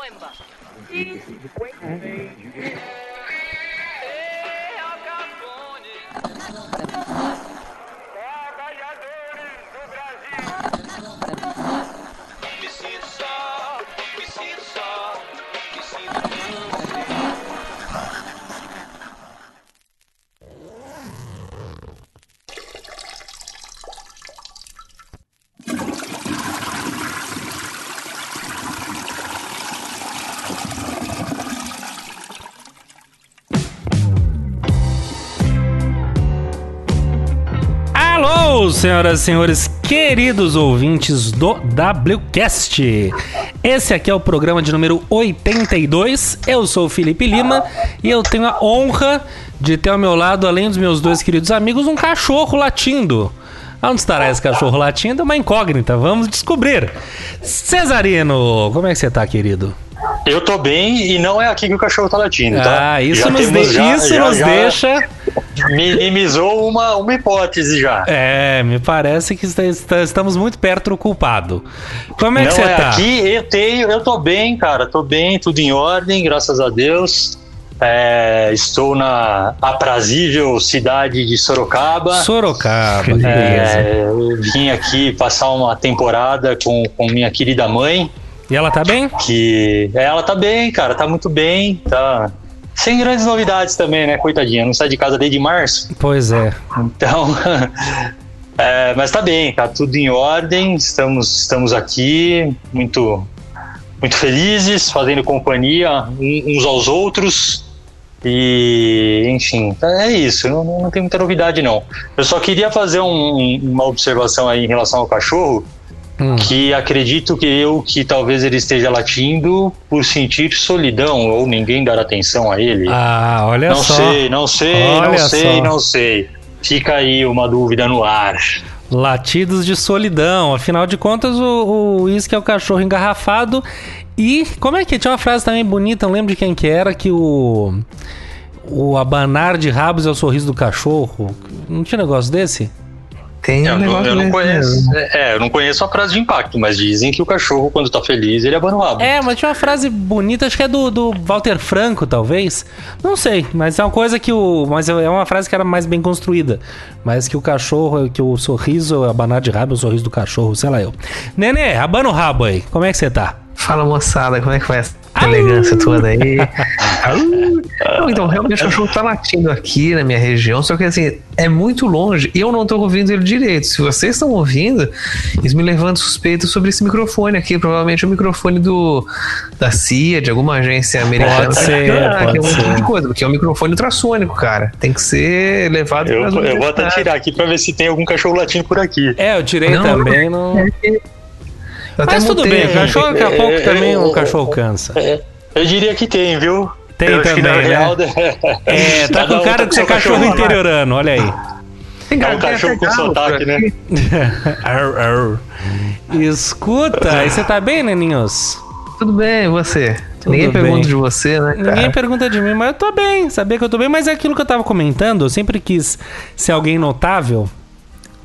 Coimba. Senhoras e senhores, queridos ouvintes do WCast. Esse aqui é o programa de número 82. Eu sou o Felipe Lima e eu tenho a honra de ter ao meu lado, além dos meus dois queridos amigos, um cachorro latindo. Onde estará esse cachorro latindo? É uma incógnita, vamos descobrir. Cesarino, como é que você tá, querido? Eu tô bem e não é aqui que o cachorro tá latindo, tá? Ah, isso Já nos, temos- de- isso já- nos já deixa. Minimizou uma, uma hipótese já. É, me parece que está- está- estamos muito perto do culpado. Como é que não você é tá? aqui, eu tenho, eu tô bem, cara, tô bem, tudo em ordem, graças a Deus. É, estou na aprazível cidade de Sorocaba. Sorocaba, que. É, eu vim aqui passar uma temporada com, com minha querida mãe, E ela tá bem? que ela tá bem, cara, tá muito bem, tá sem grandes novidades também, né, coitadinha, não sai de casa desde março. Pois é. Então, é, mas tá bem, tá tudo em ordem. Estamos, estamos aqui muito, muito felizes, fazendo companhia uns aos outros. E, enfim, é isso. Não, não tem muita novidade, não. Eu só queria fazer um- uma observação aí em relação ao cachorro. Hum. Que acredito que eu que talvez ele esteja latindo por sentir solidão ou ninguém dar atenção a ele. Ah, olha Não só. sei, não sei, não Olha sei, só. não sei. Fica aí uma dúvida no ar. Latidos de solidão. Afinal de contas, o, o uísque é o cachorro engarrafado. E como é que tinha uma frase também bonita, não lembro de quem que era, que o. O abanar de rabos é o sorriso do cachorro. Não tinha negócio desse? Tem Eu, um não- negócio eu não conheço. mesmo. É, eu não conheço a frase de impacto, mas dizem que o cachorro, quando tá feliz, ele abana o rabo. É, mas tinha uma frase bonita, acho que é do, do Walter Franco, talvez. Não sei, mas é uma coisa que o. Mas é uma frase que era mais bem construída. Mas que o cachorro, que o sorriso, abanar de rabo é o sorriso do cachorro, sei lá eu. Nenê, abana o rabo aí. Como é que você tá? Fala moçada, como é que vai essa elegância toda aí? Não, então, realmente o cachorro tá latindo aqui na minha região, só que assim, é muito longe e eu não tô ouvindo ele direito. Se vocês estão ouvindo, isso me levanta suspeita sobre esse microfone aqui. Provavelmente é o microfone do, da CIA, de alguma agência americana. Pode ser, Ah, pode que é um ser. tipo de coisa, porque é um microfone ultrassônico, cara. Tem que ser levado Eu, eu vou até tirar aqui pra ver se tem algum cachorro latindo por aqui. É, eu tirei Não, também. Não... até Mas tudo bem, cachorro daqui a pouco É, também é, o é, cachorro cansa. É, eu diria que tem, viu? Tem eu também, né? real, É, tá cada com cara tá de ser seu cachorro lá. interiorano, olha aí. Tem É cara um cachorro com sotaque, né? Arr, arr. Escuta, e você tá bem, Neninhos? Tudo bem, e você? Tudo Ninguém bem. pergunta de você, né, cara? Ninguém pergunta de mim, mas eu tô bem, sabia que eu tô bem, mas é aquilo que eu tava comentando, eu sempre quis ser alguém notável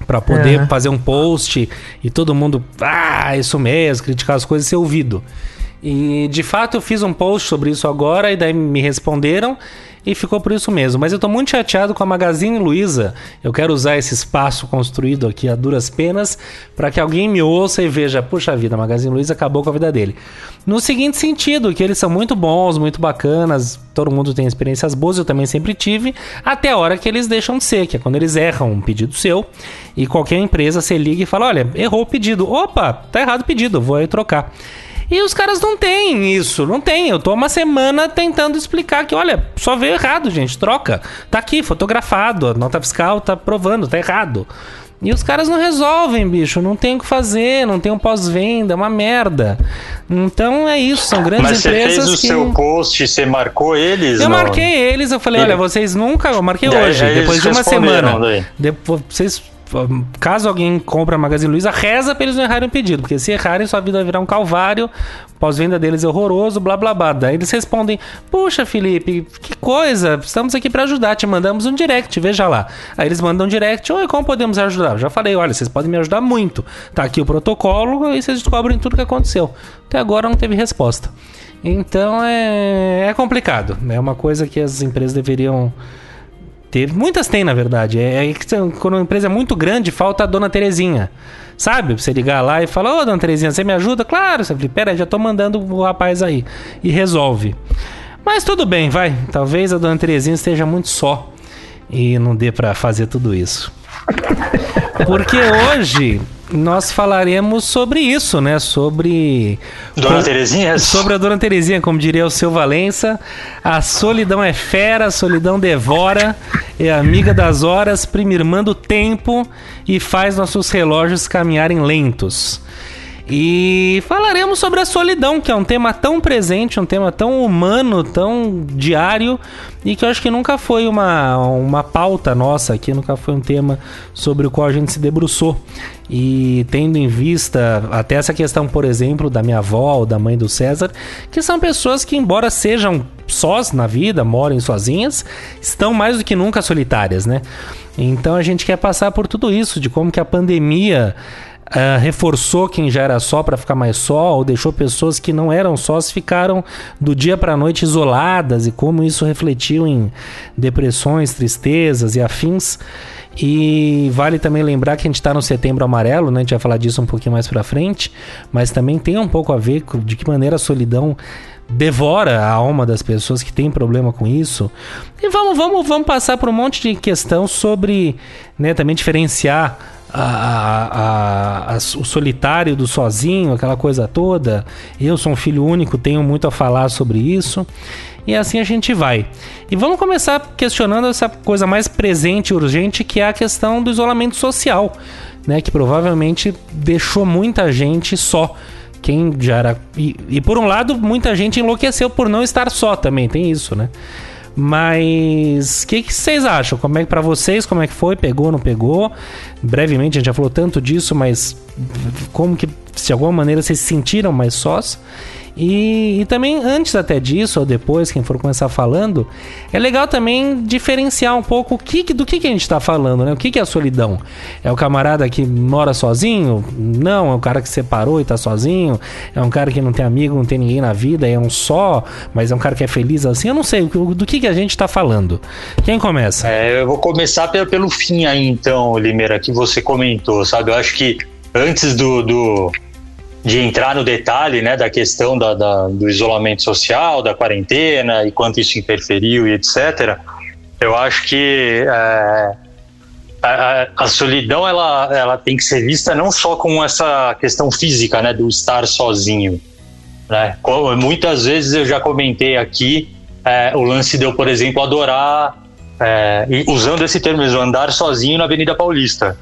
pra poder Aham. fazer um post e todo mundo, ah, isso mesmo, criticar as coisas e ser ouvido. E de fato eu fiz um post sobre isso agora e daí me responderam e ficou por isso mesmo. Mas eu tô muito chateado com a Magazine Luiza. Eu quero usar esse espaço construído aqui a duras penas para que alguém me ouça e veja, puxa vida, a Magazine Luiza acabou com a vida dele. No seguinte sentido, que eles são muito bons, muito bacanas, todo mundo tem experiências boas, eu também sempre tive, até a hora que eles deixam de ser, que é quando eles erram um pedido seu e qualquer empresa você liga e fala, olha, errou o pedido. Opa, tá errado o pedido, vou aí trocar. E os caras não têm isso, não tem. Eu tô uma semana tentando explicar que, olha, só veio errado, gente, troca. Tá aqui, fotografado, a nota fiscal tá provando, tá errado. E os caras não resolvem, bicho, não tem o que fazer, não tem um pós-venda, é uma merda. Então é isso, são grandes Mas você empresas fez o que... seu post, você marcou eles? Eu no- marquei eles, eu falei, olha, vocês nunca. Eu marquei hoje, depois de uma semana. daí? Depois, vocês. Caso alguém compre a Magazine Luiza, reza pra eles não errarem o pedido, porque se errarem, sua vida vai virar um calvário, pós-venda deles é horroroso, blá blá blá. Daí eles respondem: Puxa, Felipe, que coisa, estamos aqui pra ajudar, te mandamos um direct, veja lá. Aí eles mandam um direct: Oi, como podemos ajudar? Eu já falei: Olha, vocês podem me ajudar muito. Tá aqui o protocolo e vocês descobrem tudo que aconteceu. Até agora não teve resposta. Então é, é complicado. É uma coisa que as empresas deveriam ter. Muitas têm, na verdade. É, é quando uma empresa é muito grande, falta a dona Terezinha. Sabe? Você ligar lá e falar, ô dona Terezinha, você me ajuda? Claro, você fala, pera, já tô mandando o rapaz aí. E resolve. Mas tudo bem, vai. Talvez a dona Terezinha esteja muito só e não dê para fazer tudo isso. Porque hoje nós falaremos sobre isso, né? Sobre. Dona Terezinha? Sobre a Dona Terezinha, como diria o seu Valença. A solidão é fera, a solidão devora, é amiga das horas, primirmando o tempo e faz nossos relógios caminharem lentos. E falaremos sobre a solidão, que é um tema tão presente, um tema tão humano, tão diário, e que eu acho que nunca foi uma, uma pauta nossa aqui, nunca foi um tema sobre o qual a gente se debruçou. E tendo em vista até essa questão, por exemplo, da minha avó ou da mãe do César, que são pessoas que, embora sejam sós na vida, morem sozinhas, estão mais do que nunca solitárias, né? Então a gente quer passar por tudo isso, de como que a pandemia Uh, reforçou quem já era só para ficar mais só, ou deixou pessoas que não eram sós ficaram do dia para a noite isoladas e como isso refletiu em depressões, tristezas e afins. E vale também lembrar que a gente está no setembro amarelo, né? A gente vai falar disso um pouquinho mais para frente, mas também tem um pouco a ver com de que maneira a solidão devora a alma das pessoas que têm problema com isso. E vamos, vamos, vamos passar por um monte de questão sobre, né, também diferenciar a, a, o solitário do sozinho, aquela coisa toda. Eu sou um filho único, tenho muito a falar sobre isso. E assim a gente vai. E vamos começar questionando essa coisa mais presente e urgente, que é a questão do isolamento social, né? Que provavelmente deixou muita gente só. Quem já era. E, e por um lado, muita gente enlouqueceu por não estar só também, tem isso, né? Mas o que, que, vocês acham? Como é que para vocês, como é que foi? Pegou, não pegou? Brevemente a gente já falou tanto disso, mas como que de alguma maneira vocês se sentiram mais sós? E, e, também, antes até disso, ou depois, quem for começar falando, é legal também diferenciar um pouco o que, do que, que a gente está falando, né? O que, que é a solidão? É o camarada que mora sozinho? Não, é o cara que separou e está sozinho? É um cara que não tem amigo, não tem ninguém na vida, é um só, mas é um cara que é feliz assim? Eu não sei do que, que a gente está falando. Quem começa? É, eu vou começar pelo, pelo fim aí, então, Limeira, que você comentou, sabe? Eu acho que antes do, do de entrar no detalhe né, da questão da, da, do isolamento social, da quarentena e quanto isso interferiu e etc., eu acho que é, a, a, solidão ela, ela tem que ser vista não só com essa questão física né, do estar sozinho. Né? Muitas vezes eu já comentei aqui é, o lance de eu, por exemplo, adorar, é, usando esse termo mesmo, andar sozinho na Avenida Paulista.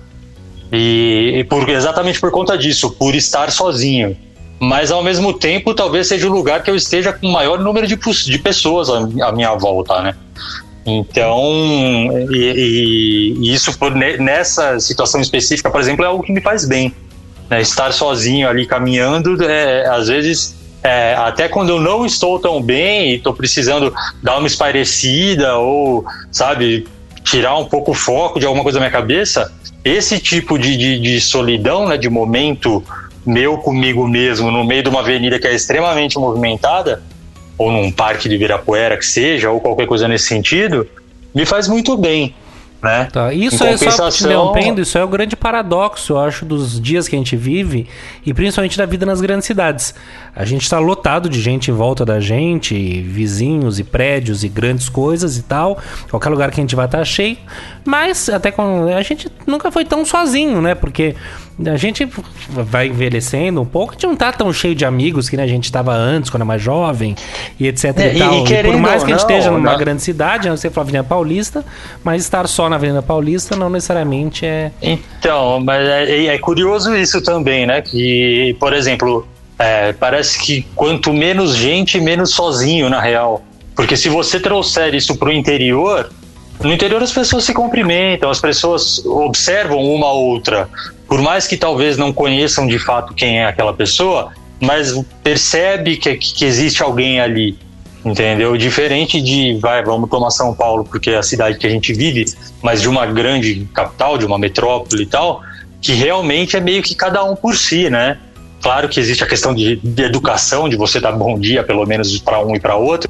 E, e por, exatamente por conta disso, por estar sozinho. Mas ao mesmo tempo, talvez seja o lugar que eu esteja com o maior número de, de pessoas à, à minha volta, né? Então, e, e, isso por, nessa situação específica, por exemplo, é algo que me faz bem. Né? Estar sozinho ali caminhando, é, às vezes, é, até quando eu não estou tão bem e estou precisando dar uma espairecida ou, sabe, tirar um pouco o foco de alguma coisa da minha cabeça, esse tipo de, de, de solidão, né, de momento meu comigo mesmo no meio de uma avenida que é extremamente movimentada, ou num parque de Virapuera que seja, ou qualquer coisa nesse sentido, me faz muito bem. Né? Tá. Isso é só te interrompendo, isso é o grande paradoxo, eu acho, dos dias que a gente vive e principalmente da vida nas grandes cidades. A gente está lotado de gente em volta da gente, vizinhos e prédios e grandes coisas e tal. Qualquer lugar que a gente vai estar tá cheio. Mas até com a gente nunca foi tão sozinho, né? Porque a gente vai envelhecendo um pouco, a gente não tá tão cheio de amigos que né, a gente estava antes, quando era mais jovem, e etc é, e, tal. E, e por mais que a gente esteja numa não. grande cidade, não sei falar Avenida Paulista, mas estar só na Avenida Paulista não necessariamente é. Então, mas é, é curioso isso também, né? Que, por exemplo, é, parece que quanto menos gente, menos sozinho, na real. Porque se você trouxer isso para o interior, no interior as pessoas se cumprimentam, as pessoas observam uma outra. Por mais que talvez não conheçam de fato quem é aquela pessoa, mas percebe que, que existe alguém ali, entendeu? Diferente de, vai, vamos tomar São Paulo, porque é a cidade que a gente vive, mas de uma grande capital, de uma metrópole e tal, que realmente é meio que cada um por si, né? claro que existe a questão de, de educação, de você dar bom dia, pelo menos para um e para outro,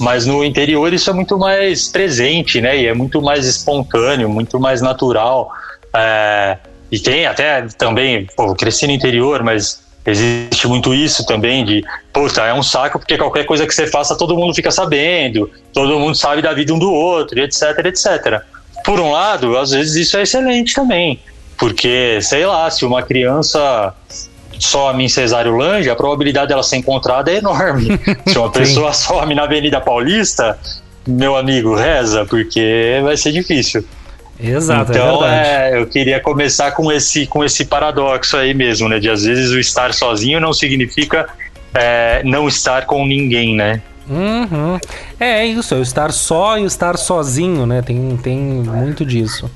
mas no interior isso é muito mais presente, né? E é muito mais espontâneo, muito mais natural. É, e tem até também, pô, cresci no interior, mas existe muito isso também de, puta, é um saco porque qualquer coisa que você faça todo mundo fica sabendo, todo mundo sabe da vida um do outro, etc, etc. Por um lado, às vezes isso é excelente também, porque, sei lá, se uma criança some em Cesário Lange, a probabilidade dela ser encontrada é enorme. se uma pessoa some na Avenida Paulista, meu amigo, reza, porque vai ser difícil. Exato, é então, verdade. é, eu queria começar com esse, com esse paradoxo aí mesmo, né? De às vezes o estar sozinho não significa é, não estar com ninguém, né? Uhum. É, é isso, é o estar só e o estar sozinho, né? Tem, tem muito disso.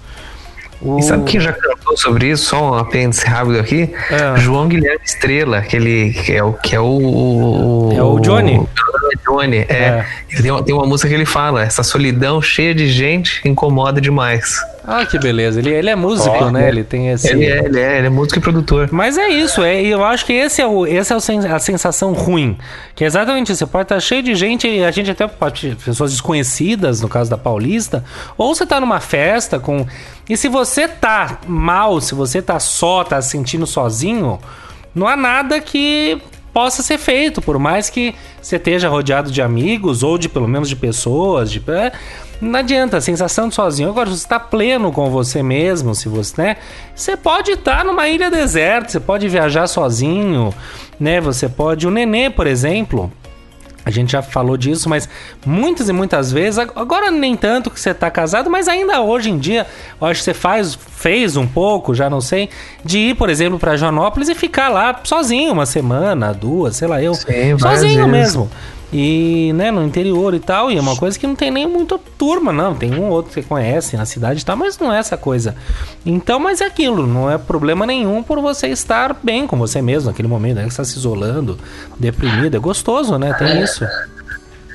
O... E sabe quem já cantou sobre isso? Só um apêndice rápido aqui. É. João Guilherme Estrela, aquele que é o que é o, É o Johnny? É Johnny, é. É. Ele tem, uma, tem uma música que ele fala: essa solidão cheia de gente incomoda demais. Ah, que beleza. Ele, ele é músico, Ó, né? Ele tem esse. Ele é, ele é, ele é músico e produtor. Mas é isso, é, e eu acho que esse é, o, esse é o sen- a sensação ruim. Que é exatamente isso. Você pode estar cheio de gente, e a gente até pode. Pessoas desconhecidas, no caso da Paulista, ou você tá numa festa com. E se você tá mal, se você tá só, tá se sentindo sozinho, não há nada que possa ser feito, por mais que você esteja rodeado de amigos ou de pelo menos de pessoas, de, é, não adianta, a sensação de sozinho. Agora, se você está pleno com você mesmo, se você, né? Você pode estar numa ilha deserta, você pode viajar sozinho, né? Você pode. O nenê, por exemplo. A gente já falou disso, mas muitas e muitas vezes, ag- agora nem tanto que você tá casado, mas ainda hoje em dia, eu acho que você faz, fez um pouco, já não sei, de ir, por exemplo, para Joanópolis e ficar lá sozinho uma semana, duas, sei lá, eu. Sim, sozinho vezes. E, né, no interior e tal, e é uma coisa que não tem nem muita turma, não. Tem um ou outro que você conhece na cidade e tal, mas não é essa coisa. Então, mas é aquilo, não é problema nenhum por você estar bem com você mesmo naquele momento, né? Que você está se isolando, deprimido. É gostoso, né? Tem isso.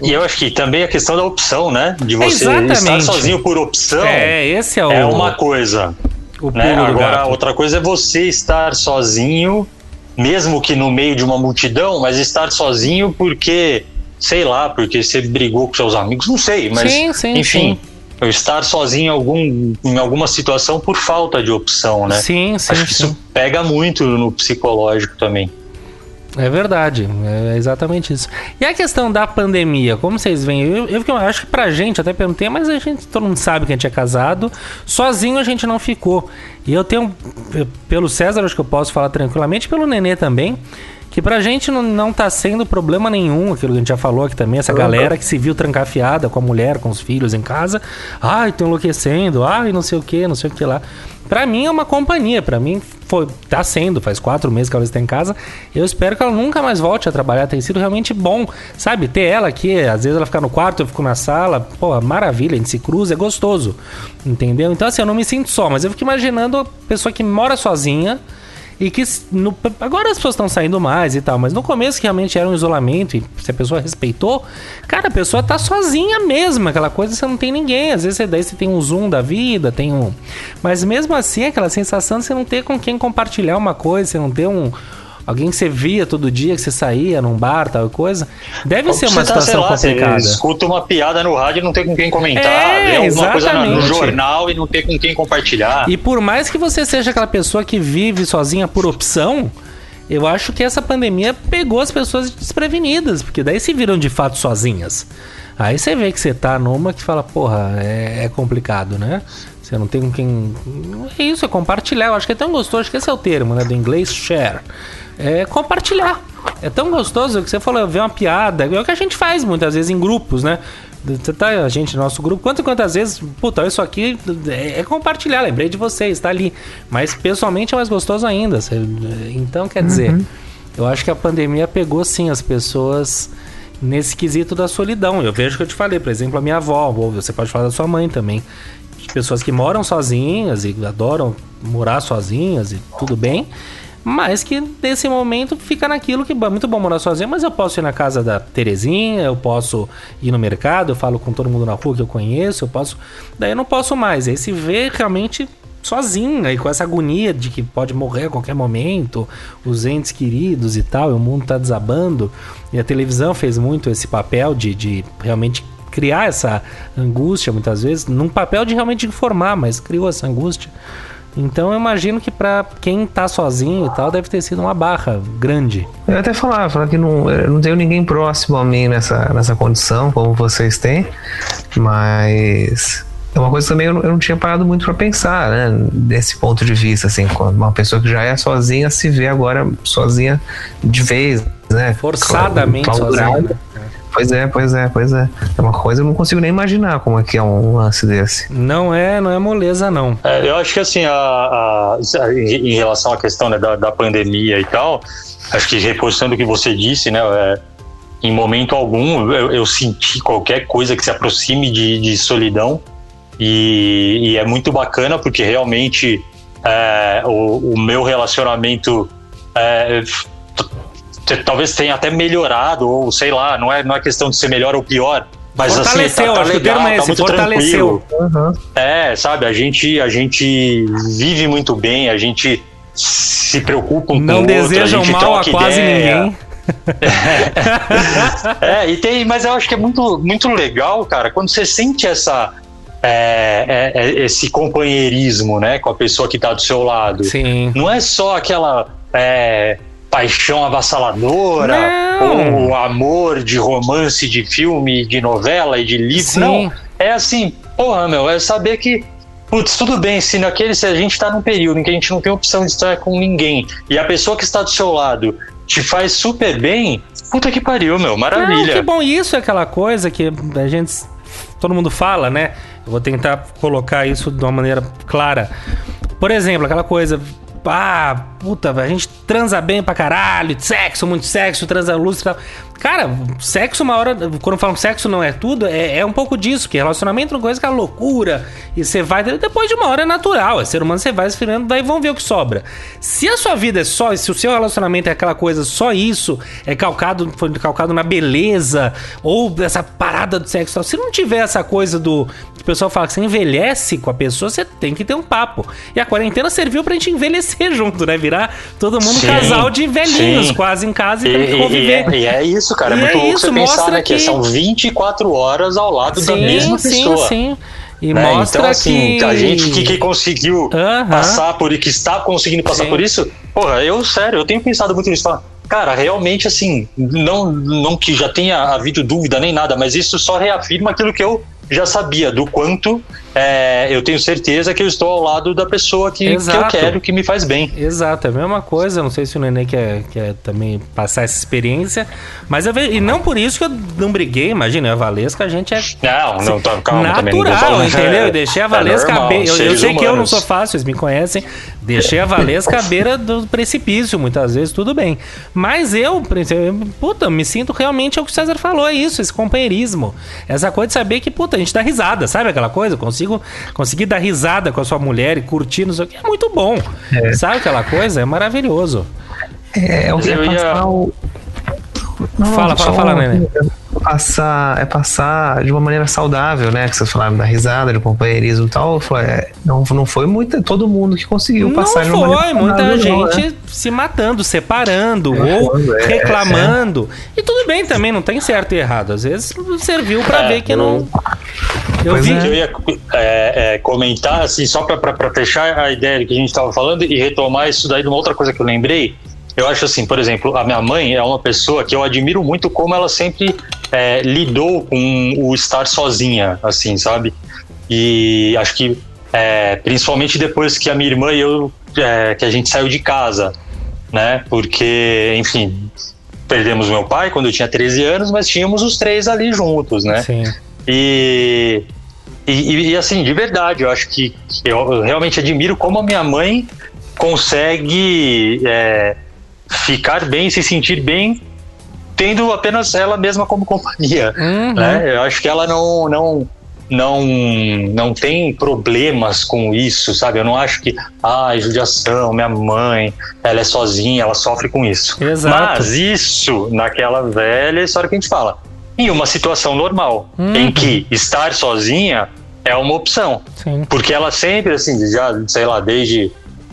E eu acho que também a questão da opção, né? De você Exatamente. estar sozinho por opção É, esse é o, é uma coisa. né? Agora, outra coisa é você estar sozinho, mesmo que no meio de uma multidão, mas estar sozinho porque, sei lá, porque você brigou com seus amigos, não sei, mas Sim, sim, enfim, eu estar sozinho em, algum, em alguma situação por falta de opção, né? Sim, sim, Acho que sim. isso pega muito no psicológico também. É verdade, é exatamente isso. E a questão da pandemia, como vocês veem? Eu, eu, eu acho que pra gente, até perguntei, mas a gente, todo mundo sabe que a gente é casado, sozinho a gente não ficou. E eu tenho, pelo César, acho que eu posso falar tranquilamente, pelo Nenê também, que pra gente não, não tá sendo problema nenhum, aquilo que a gente já falou aqui também, essa galera que se viu trancafiada com a mulher, com os filhos em casa, ai, tô enlouquecendo, ai, não sei o que, não sei o que lá. Pra mim é uma companhia, pra mim foi, tá sendo, faz quatro meses que ela está em casa. Eu espero que ela nunca mais volte a trabalhar. Tem sido realmente bom, sabe? Ter ela aqui, às vezes ela fica no quarto, eu fico na sala. Pô, maravilha, a gente se cruza, é gostoso. Entendeu? Então, assim, eu não me sinto só, mas eu fico imaginando a pessoa que mora sozinha. E que no- agora as pessoas estão saindo mais e tal, mas no começo que realmente era um isolamento e se a pessoa respeitou, cara, a pessoa tá sozinha mesmo, aquela coisa você não tem ninguém, às vezes você, daí você tem um zoom da vida, tem um, mas mesmo assim aquela sensação de você não ter com quem compartilhar uma coisa, você não ter um alguém que você via todo dia, que você saía num bar, tal coisa, deve ser uma Você tá, situação lá, você complicada. escuta uma piada no rádio e não tem com quem comentar, É, vê alguma coisa no- jornal e não tem com quem compartilhar. E por mais que você seja aquela pessoa que vive sozinha por opção, eu acho que essa pandemia pegou as pessoas desprevenidas, porque daí se viram de fato sozinhas. Aí você vê que você tá numa que fala, porra, é, é complicado, né? Você não tem com quem. É isso, é compartilhar. Eu acho que é tão gostoso, acho que esse é o termo, né? Do inglês share. É compartilhar. É tão gostoso que você falou, ver uma piada. É o que a gente faz muitas vezes em grupos, né? Você tá, a gente, nosso grupo, quantas e quantas vezes, puta, isso aqui é, é compartilhar, lembrei de vocês, tá ali. Mas pessoalmente é mais gostoso ainda. Então, quer dizer, eu acho que a pandemia pegou sim as pessoas nesse quesito da solidão. Eu vejo que eu te falei, por exemplo, a minha avó, ou você pode falar da sua mãe também. De pessoas que moram sozinhas e adoram morar sozinhas e tudo bem. Mas que nesse momento fica naquilo que é muito bom morar sozinho, mas eu posso ir na casa da Terezinha, eu posso ir no mercado, eu falo com todo mundo na rua que eu conheço, eu posso. Daí eu não posso mais. Aí se vê realmente sozinha e com essa agonia de que pode morrer a qualquer momento, os entes queridos e tal, e o mundo tá desabando. E a televisão fez muito esse papel de, de realmente criar essa angústia muitas vezes, num papel de realmente informar, mas criou essa angústia. Então eu imagino que pra quem tá sozinho e tal, deve ter sido uma barra grande. Eu até falava, falava que não, eu não tenho ninguém próximo a mim nessa, nessa condição, como vocês têm, mas é uma coisa também eu não, eu não tinha parado muito para pensar, né? Desse ponto de vista, assim, quando uma pessoa que já é sozinha se vê agora sozinha de vez, né? Forçadamente Claudurada. Pois é, pois é, pois é. É uma coisa que eu não consigo nem imaginar como é que é um lance desse. Não é, não é moleza, não. É, eu acho que assim, a, a- em em relação à questão né, da, da pandemia e tal, acho que reforçando o que você disse, né? é, em momento algum eu, eu senti qualquer coisa que se aproxime de, de solidão e, e é muito bacana porque realmente é, o, o meu relacionamento é, talvez tenha até melhorado ou sei lá, não é, não é questão de ser melhor ou pior. Mas Fortaleceu, assim, tá, tá legal, é tá esse, muito fortaleceu. tranquilo. É, sabe, a gente, a gente vive muito bem, a gente se preocupa um Não com o outro, desejam a gente mal a quase ideia. ninguém. É, e tem, mas eu acho que é muito, muito legal, cara, quando você sente essa é, é, é, esse companheirismo, né, com a pessoa que tá do seu lado. Sim. Não é só aquela é, paixão avassaladora Não. ou amor de romance, de filme, de novela e de livro. Sim. Não, é assim, porra, meu, é saber que Putz, tudo bem, se naquele se a gente tá num período em que a gente não tem opção de estar com ninguém e a pessoa que está do seu lado te faz super bem, puta que pariu, meu, maravilha. que bom, isso é aquela coisa que a gente. Todo mundo fala, né? Eu vou tentar colocar isso de uma maneira clara. Por exemplo, aquela coisa. Ah, puta, a gente transa bem pra caralho, sexo, muito sexo, transa luz e tal. Cara, sexo, uma hora. Quando falam que sexo não é tudo, é, é um pouco disso, que relacionamento é uma coisa que é loucura. E você vai. Depois de uma hora é natural. É ser humano, você vai esfriando, daí vão ver o que sobra. Se a sua vida é só. Se o seu relacionamento é aquela coisa, só isso, é calcado, foi calcado na beleza, ou essa parada do sexo e tal. Se não tiver essa coisa do. O pessoal fala que você envelhece com a pessoa, você tem que ter um papo. E a quarentena serviu pra gente envelhecer junto, né? Virar todo mundo Sim, casal de velhinhos, sim. quase em casa e, e- conviver. e é, e é isso, cara. E É muito é louco isso, você pensar, né? Que, que- são 24 horas ao lado da mesma sim, pessoa. sim. E né? mostra Então, assim, que... a gente que, que conseguiu Aham. passar por e que está conseguindo passar Sim. por isso, porra, eu, sério, eu tenho pensado muito nisso. Cara, realmente, assim, não, não que já tenha havido dúvida nem nada, mas isso só reafirma aquilo que eu já sabia, do quanto é, eu tenho certeza que eu estou ao lado da pessoa que, que eu quero, que me faz bem. Exato, é a mesma coisa. Não sei se o Nenê quer, quer também passar essa experiência. Mas eu E não por isso que eu não briguei, imagina, a Valesca, a gente é Não, não, tá, calma também. Não natural, falando, entendeu? é- Eu deixei a é Valesca normal, à beira. Eu, eu sei que eu não sou fácil, vocês me conhecem. Deixei a Valesca à beira do precipício, muitas vezes, tudo bem. Mas eu, puta, me sinto realmente é o que o César falou, é isso, esse companheirismo. Essa coisa de saber que, puta, a gente dá risada, sabe aquela coisa? Consigo conseguir dar risada com a sua mulher e curtir, não sei o que, é muito bom. Sabe aquela coisa? É maravilhoso. É, é o que é Eu ia- passar o. Não, Fala, fala, fala, Nenê. É passar, é passar de uma maneira saudável, né? Que vocês falaram da risada, do companheirismo e tal. Foi, é, não, não foi muito, todo mundo que conseguiu passar de não uma foi, maneira muita saudável, não, gente né? se matando, separando É, ou é, reclamando. E tudo bem também, não tem certo e errado. Às vezes serviu pra É, ver que não. Eu vi. é. Eu ia é, é, comentar, assim, só para fechar a ideia que a gente estava falando e retomar isso daí de uma outra coisa que eu lembrei. Eu acho assim, por exemplo, a minha mãe é uma pessoa que eu admiro muito como ela sempre é, lidou com o estar sozinha, assim, sabe? E acho que é, principalmente depois que a minha irmã e eu é, que a gente saiu de casa, né? Porque, enfim, perdemos meu pai quando eu tinha 13 anos, mas tínhamos os três ali juntos, né? Sim. E, e, e, assim, de verdade, eu acho que eu realmente admiro como a minha mãe consegue é, ficar bem, se sentir bem, tendo apenas ela mesma como companhia. Uhum. Né? Eu acho que ela não, não, não, não tem problemas com isso, sabe? Eu não acho que, ah, judiação, minha mãe, ela é sozinha, ela sofre com isso. Exato. Mas isso, naquela velha história que a gente fala, em uma situação normal, Uhum. em que estar sozinha é uma opção. Sim. Porque ela sempre, assim, já, sei lá, desde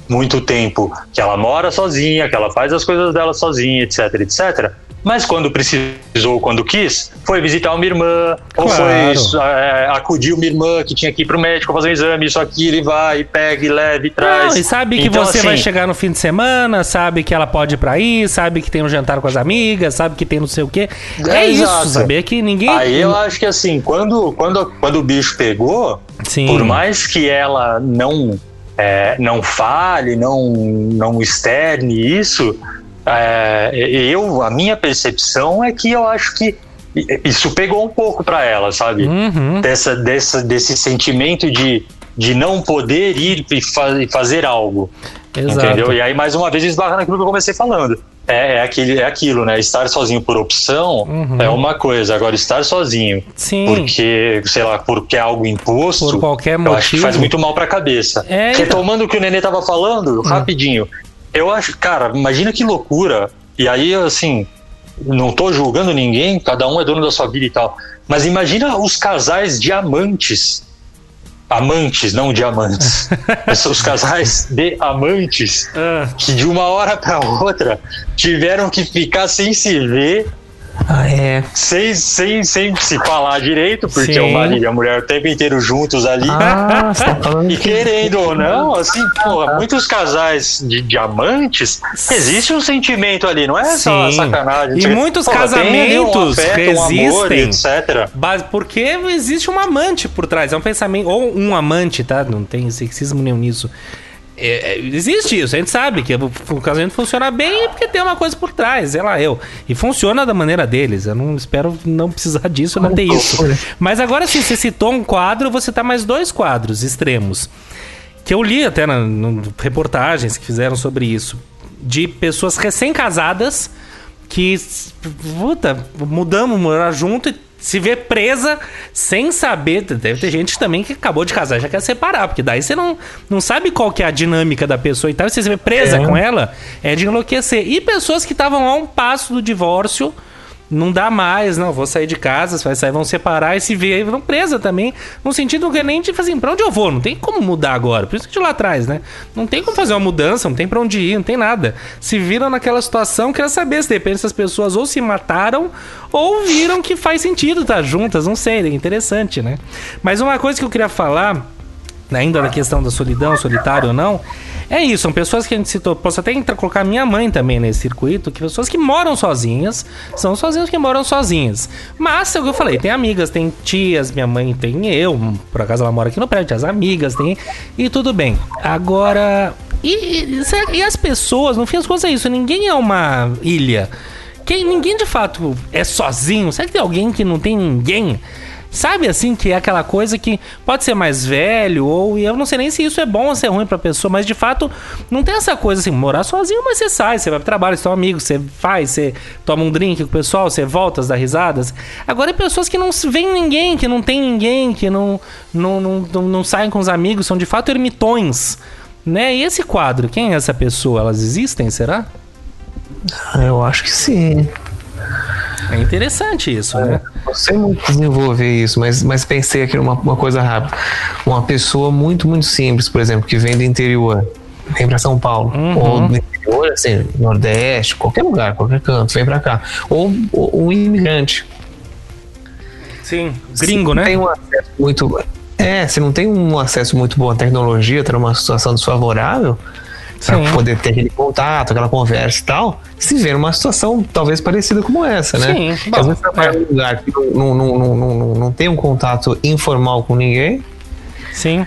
muito tempo que ela mora sozinha, que ela faz as coisas dela sozinha, etc, etc. Mas quando precisou, quando quis, foi visitar uma irmã, ou Claro. foi é, acudir uma irmã que tinha que ir pro médico fazer um exame, isso aqui, ele vai, pega, e leva e traz. Não, e sabe que Então, você assim, vai chegar no fim de semana, sabe que ela pode ir pra ir, sabe que tem um jantar com as amigas, sabe que tem não sei o quê. É, É, isso, saber que ninguém. Aí eu acho que assim, quando, quando, quando o bicho pegou, Sim. por mais que ela não é, não fale, não não externe isso, é, eu a minha percepção é que eu acho que isso pegou um pouco pra ela, sabe? Uhum. Dessa, dessa desse sentimento de de não poder ir e fa- fazer algo. Exato. Entendeu? E aí, mais uma vez, esbarra naquilo que eu comecei falando. É, é, aquele, é aquilo, né? Estar sozinho por opção Uhum. é uma coisa. Agora, estar sozinho Sim. porque, sei lá, porque é algo imposto, Por qualquer eu acho que motivo. faz muito mal pra cabeça. É, então. Retomando o que o Nenê tava falando, rapidinho. Eu acho, cara, imagina que loucura. E aí, assim, não tô julgando ninguém, cada um é dono da sua vida e tal. Mas imagina os casais diamantes. Amantes, não diamantes. os casais de amantes Ah, que de uma hora para outra tiveram que ficar sem se ver, Ah, é. sem, sem, sem se falar direito, porque Sim. o marido e a mulher o tempo inteiro juntos ali. Ah, tá E que- querendo ou não, assim, porra, muitos casais de diamantes, existe um sentimento ali, não é só Sim. sacanagem. E Tipo, muitos porra, ali um casamentos afeto, um amor, resistem. etc. porque existe um amante por trás. É um pensamento. Ou um amante, tá? Não tem sexismo nenhum nisso. É, é, existe isso, a gente sabe que o, casamento funciona bem porque tem uma coisa por trás, sei lá, eu. E funciona da maneira deles. Eu não espero não precisar disso, não ter isso. Mas agora sim, você citou um quadro, você tá mais dois quadros extremos. Que eu li até na, reportagens que fizeram sobre isso. De pessoas recém-casadas que, puta, mudamos, morar junto e se vê presa sem saber. Deve ter gente também que acabou de casar e já quer separar, porque daí você não, não sabe qual que é a dinâmica da pessoa e tal. E você se vê presa É. com ela, é de enlouquecer. E pessoas que estavam a um passo do divórcio. Não dá mais, não. Vou sair de casa, vai sair, vão separar e se vê, vão presa também. No sentido que nem tipo assim, pra onde eu vou? Não tem como mudar agora. Por isso que de lá atrás, né? Não tem como fazer uma mudança, não tem pra onde ir, não tem nada. Se viram naquela situação, quero saber se de repente essas pessoas ou se mataram ou viram que faz sentido estar juntas, não sei, é interessante, né? Mas uma coisa que eu queria falar ainda da questão da solidão, solitário ou não, é isso, são pessoas que a gente citou, posso até colocar minha mãe também nesse circuito, que pessoas que moram sozinhas, são sozinhas que moram sozinhas. Mas, é o que eu falei, tem amigas, tem tias, minha mãe tem eu, por acaso ela mora aqui no prédio, as amigas, tem, e tudo bem. Agora, e, e- e as pessoas, no fim das contas é isso, ninguém é uma ilha. Quem, ninguém de fato é sozinho. Será que tem alguém que não tem ninguém? Sabe assim, que é aquela coisa que pode ser mais velho, ou e eu não sei nem se isso é bom ou se é ruim pra pessoa, mas de fato não tem essa coisa assim, morar sozinho, mas você sai, você vai pro trabalho, você tem um amigo, você faz, você toma um drink com o pessoal, você volta, dá risadas. Agora é pessoas que não veem ninguém, que não tem ninguém, que não, não, não, não, não saem com os amigos, são de fato ermitões. Né? E esse quadro, quem é essa pessoa? Elas existem, será? Ah, Eu acho que sim. É interessante isso, né? Não sei muito desenvolver isso, mas, mas pensei aqui numa uma coisa rápida. Uma pessoa muito, muito simples, por exemplo, que vem do interior, vem pra São Paulo, Uhum. ou do interior, assim, Nordeste, qualquer lugar, qualquer canto, vem pra cá. Ou, ou um imigrante. Sim. Gringo, Se né? Tem um acesso muito. É, se não tem um acesso muito bom à tecnologia, tá numa situação desfavorável, pra Sim. poder ter aquele contato, aquela conversa e tal, se vê numa situação talvez parecida como essa, né? Sim, bom, às vezes você vai é. num lugar que não, não, não, não, não, não tem um contato informal com ninguém Sim.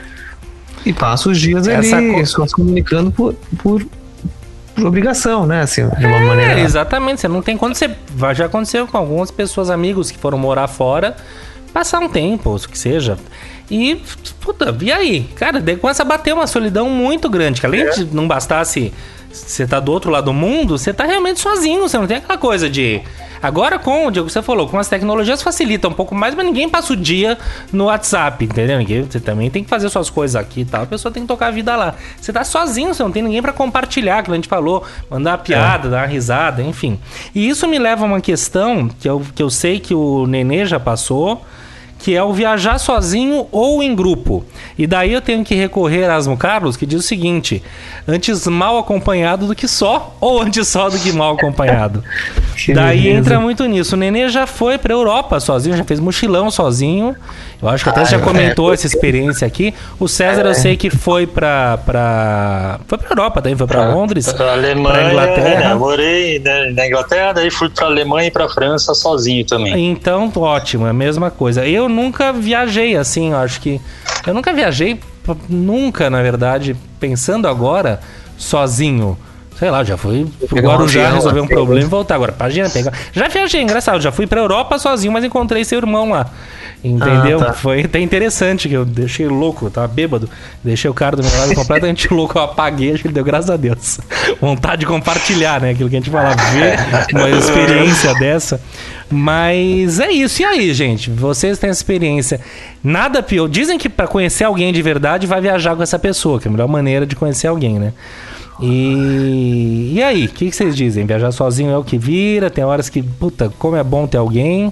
e passa os dias Essa ali co- só se comunicando por, por, por obrigação, né? Assim, de uma É, maneira. exatamente. Você não tem quando você. Já aconteceu com algumas pessoas, amigos que foram morar fora, passar um tempo, ou o que seja. E, puta, e aí? Cara, daí começa a bater uma solidão muito grande. Que além de não bastasse você tá do outro lado do mundo, você tá realmente sozinho. Você não tem aquela coisa de. Agora, com o Diego, você falou, com as tecnologias facilita um pouco mais, mas ninguém passa o dia no WhatsApp, entendeu? Ninguém, você também tem que fazer suas coisas aqui e tal. A pessoa tem que tocar a vida lá. Você tá sozinho, você não tem ninguém pra compartilhar, que a gente falou, mandar uma piada, dar uma risada, enfim. E isso me leva a uma questão que eu, que eu sei que o Nenê já passou, que é o viajar sozinho ou em grupo. E daí eu tenho que recorrer a Asmo Carlos, que diz o seguinte: antes mal acompanhado do que só, ou antes só do que mal acompanhado. Daí beleza. entra muito nisso. O Nenê já foi pra Europa sozinho, já fez mochilão sozinho. Eu acho que até Ah, você já é, comentou é. essa experiência aqui. O César, eu sei que foi pra. pra... Foi pra Europa também, foi pra Londres. Pra Alemanha, pra Inglaterra. né, morei né, na Inglaterra, daí fui pra Alemanha e pra França sozinho também. Então, ótimo, é a mesma coisa. Eu nunca viajei assim, eu acho que. Eu nunca viajei, nunca, na verdade, pensando agora, sozinho. Sei lá, já fui pro um Guarujá resolver um assim, problema e voltar. Agora, imagina pegar. Já viajei, engraçado, já fui pra Europa sozinho, mas encontrei seu irmão lá. Entendeu? Ah, tá. Foi até interessante que eu deixei louco, eu tava bêbado. Deixei o cara do meu lado completamente louco, eu apaguei, acho que ele deu graças a Deus. Vontade de compartilhar, né? Aquilo que a gente fala, ver uma experiência dessa. Mas é isso. E aí, gente? Vocês têm essa experiência. Nada pior. Dizem que pra conhecer alguém de verdade vai viajar com essa pessoa, que é a melhor maneira de conhecer alguém, né? E, e aí, o que, que vocês dizem? Viajar sozinho é o que vira? Tem horas que, puta, como é bom ter alguém,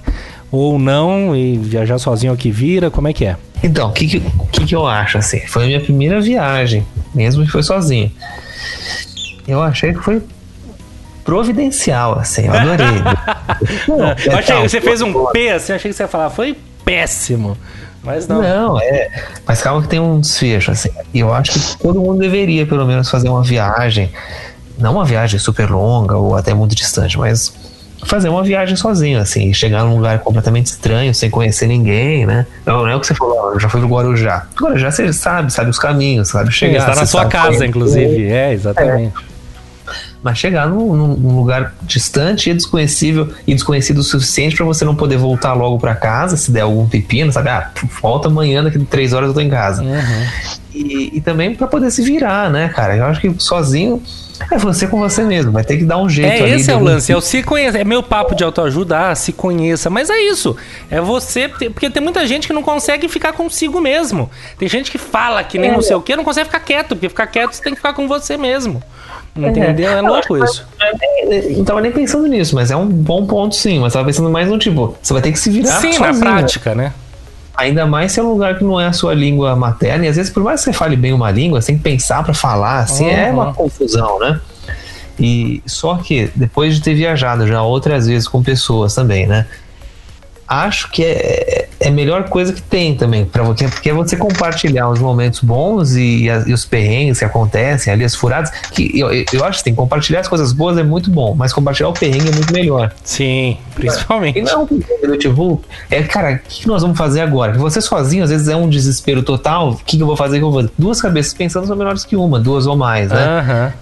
ou não, e viajar sozinho é o que vira? Como é que é? Então, o que, que, que, que eu acho assim? Foi a minha primeira viagem, mesmo que foi sozinho. Eu achei que foi providencial, assim, eu adorei. Não, é Eu achei tal, que você fez um P assim, achei que você ia falar, foi péssimo. Mas não. Não, é. Mas calma que tem um desfecho, assim. E eu acho que todo mundo deveria, pelo menos, fazer uma viagem. Não uma viagem super longa ou até muito distante, mas fazer uma viagem sozinho, assim. Chegar num lugar completamente estranho, sem conhecer ninguém, né? Não, não é o que você falou, "Ah, eu já fui pro Guarujá. Guarujá você sabe, sabe os caminhos, sabe chegar. Está na sua casa, inclusive. É, exatamente. Mas chegar num, num- lugar distante e desconhecível e desconhecido o suficiente pra você não poder voltar logo pra casa, se der algum pepino, sabe? Ah, volta amanhã, daqui a três horas eu tô em casa. Uhum. E, e também pra poder se virar, né, cara? Eu acho que sozinho é você com você mesmo, vai ter que dar um jeito É, esse é o lance, é o se conhecer. É meu papo de autoajuda, ah, se conheça. Mas é isso. É você. Porque tem muita gente que não consegue ficar consigo mesmo. Tem gente que fala que nem não sei o que, não consegue ficar quieto. Porque ficar quieto você tem que ficar com você mesmo. Entendeu? É Eu louco isso. que- Não tava nem pensando nisso, mas é um bom ponto sim. Mas tava pensando mais no tipo, você vai ter que se virar Sim, na sozinho, né? prática, né? Ainda mais se é um lugar que não é a sua língua materna. E às vezes, por mais que você fale bem uma língua, sem pensar pra falar, assim, é Uhum. uma confusão, né? E só que depois de ter viajado já outras vezes com pessoas também, né? Acho que é, é a melhor coisa que tem também, para você, porque é você compartilhar os momentos bons e, e os perrengues que acontecem ali, as furadas. Que eu, eu acho que tem compartilhar as coisas boas é muito bom, mas compartilhar o perrengue é muito melhor. Sim, E principalmente. não, eu, tipo, é, cara, o que nós vamos fazer agora? Você sozinho, às vezes, é um desespero total. O que, que eu vou fazer? O que eu vou fazer? Duas cabeças pensando são melhores que uma, duas ou mais, né? Aham.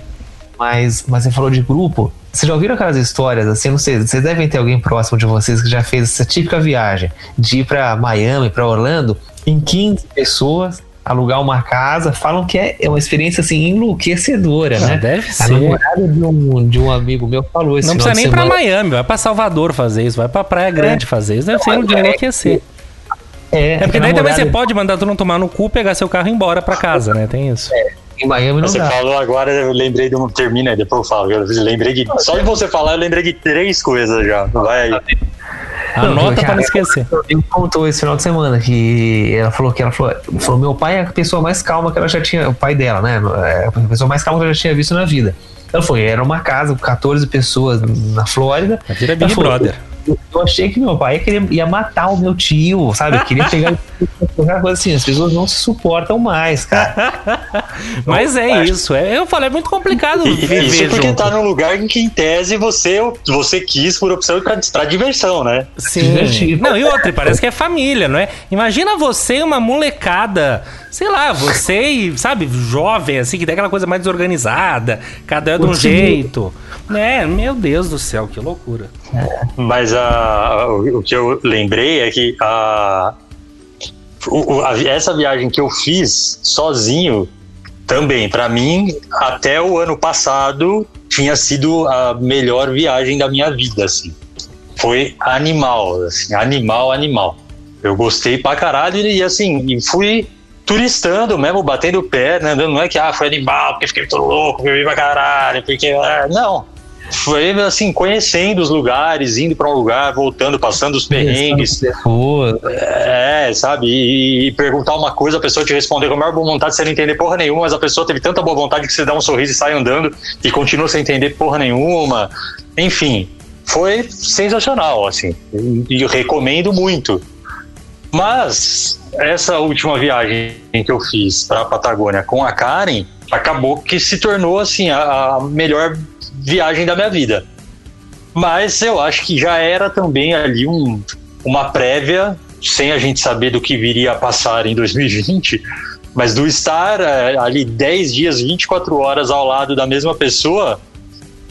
Mas, mas você falou de grupo. Vocês já ouviram aquelas histórias, assim, não sei, vocês devem ter alguém próximo de vocês que já fez essa típica viagem de ir pra Miami, pra Orlando, em 15 pessoas, alugar uma casa. Falam que é, é uma experiência, assim, enlouquecedora, Ah, né? deve A ser. namorada de um, de um amigo meu falou esse Não precisa de nem pra semana. Miami, vai pra Salvador fazer isso, vai pra Praia Grande fazer isso. Deve ser de é- enlouquecer. É, É porque a daí também namorada você pode mandar todo mundo tomar no cu, pegar seu carro e ir embora pra casa, né? Tem isso. Em Miami não Você dá. falou agora, eu lembrei de um. Termina aí, depois eu falo. Eu lembrei de. Só de você falar, eu lembrei de três coisas já. Vai aí. Anota pra cara, não esquecer. Amigo contou esse final de semana que ela falou que ela falou, falou: meu pai é a pessoa mais calma que ela já tinha, o pai dela, né? É a pessoa mais calma que ela já tinha visto na vida. Ela foi, era uma casa com 14 pessoas na Flórida. Vira Ela Big falou, Brother. Eu, eu achei que meu pai queria, ia matar o meu tio, sabe? Queria pegar assim. As pessoas não se suportam mais, cara. Mas é isso. É, eu falei, é muito complicado E- viver Isso porque junto. tá num lugar em que, em tese, você, você quis por opção pra, pra diversão, né? Sim. divertido. Não, e outra, parece que é família, não é? Imagina você e uma molecada, sei lá, você e, sabe, jovem, assim, que tem aquela coisa mais desorganizada, cada um de um Sim. jeito. Né? Meu Deus do céu, que loucura. Mas a, o, que eu lembrei é que a, essa viagem que eu fiz sozinho também, pra mim, até o ano passado, tinha sido a melhor viagem da minha vida, assim. Foi animal, assim, animal, animal. Eu gostei pra caralho e, assim, fui turistando mesmo, batendo o pé, né? Não é que, ah, foi animal, porque fiquei todo louco, bebi pra caralho, porque... ah, Não, foi assim, conhecendo os lugares, indo para um lugar, voltando, passando os perrengues. É, sabe? E, e perguntar uma coisa, a pessoa te responder com a maior boa vontade, você não entender porra nenhuma, mas a pessoa teve tanta boa vontade que você dá um sorriso e sai andando e continua sem entender porra nenhuma. Enfim, foi sensacional, assim. E e eu recomendo muito. Mas essa última viagem que eu fiz para a Patagônia com a Karen acabou que se tornou assim a, a melhor viagem da minha vida. Mas eu acho que já era também ali um, uma prévia, sem a gente saber do que viria a passar em 2020, mas do estar eh, ali 10 dias, 24 horas ao lado da mesma pessoa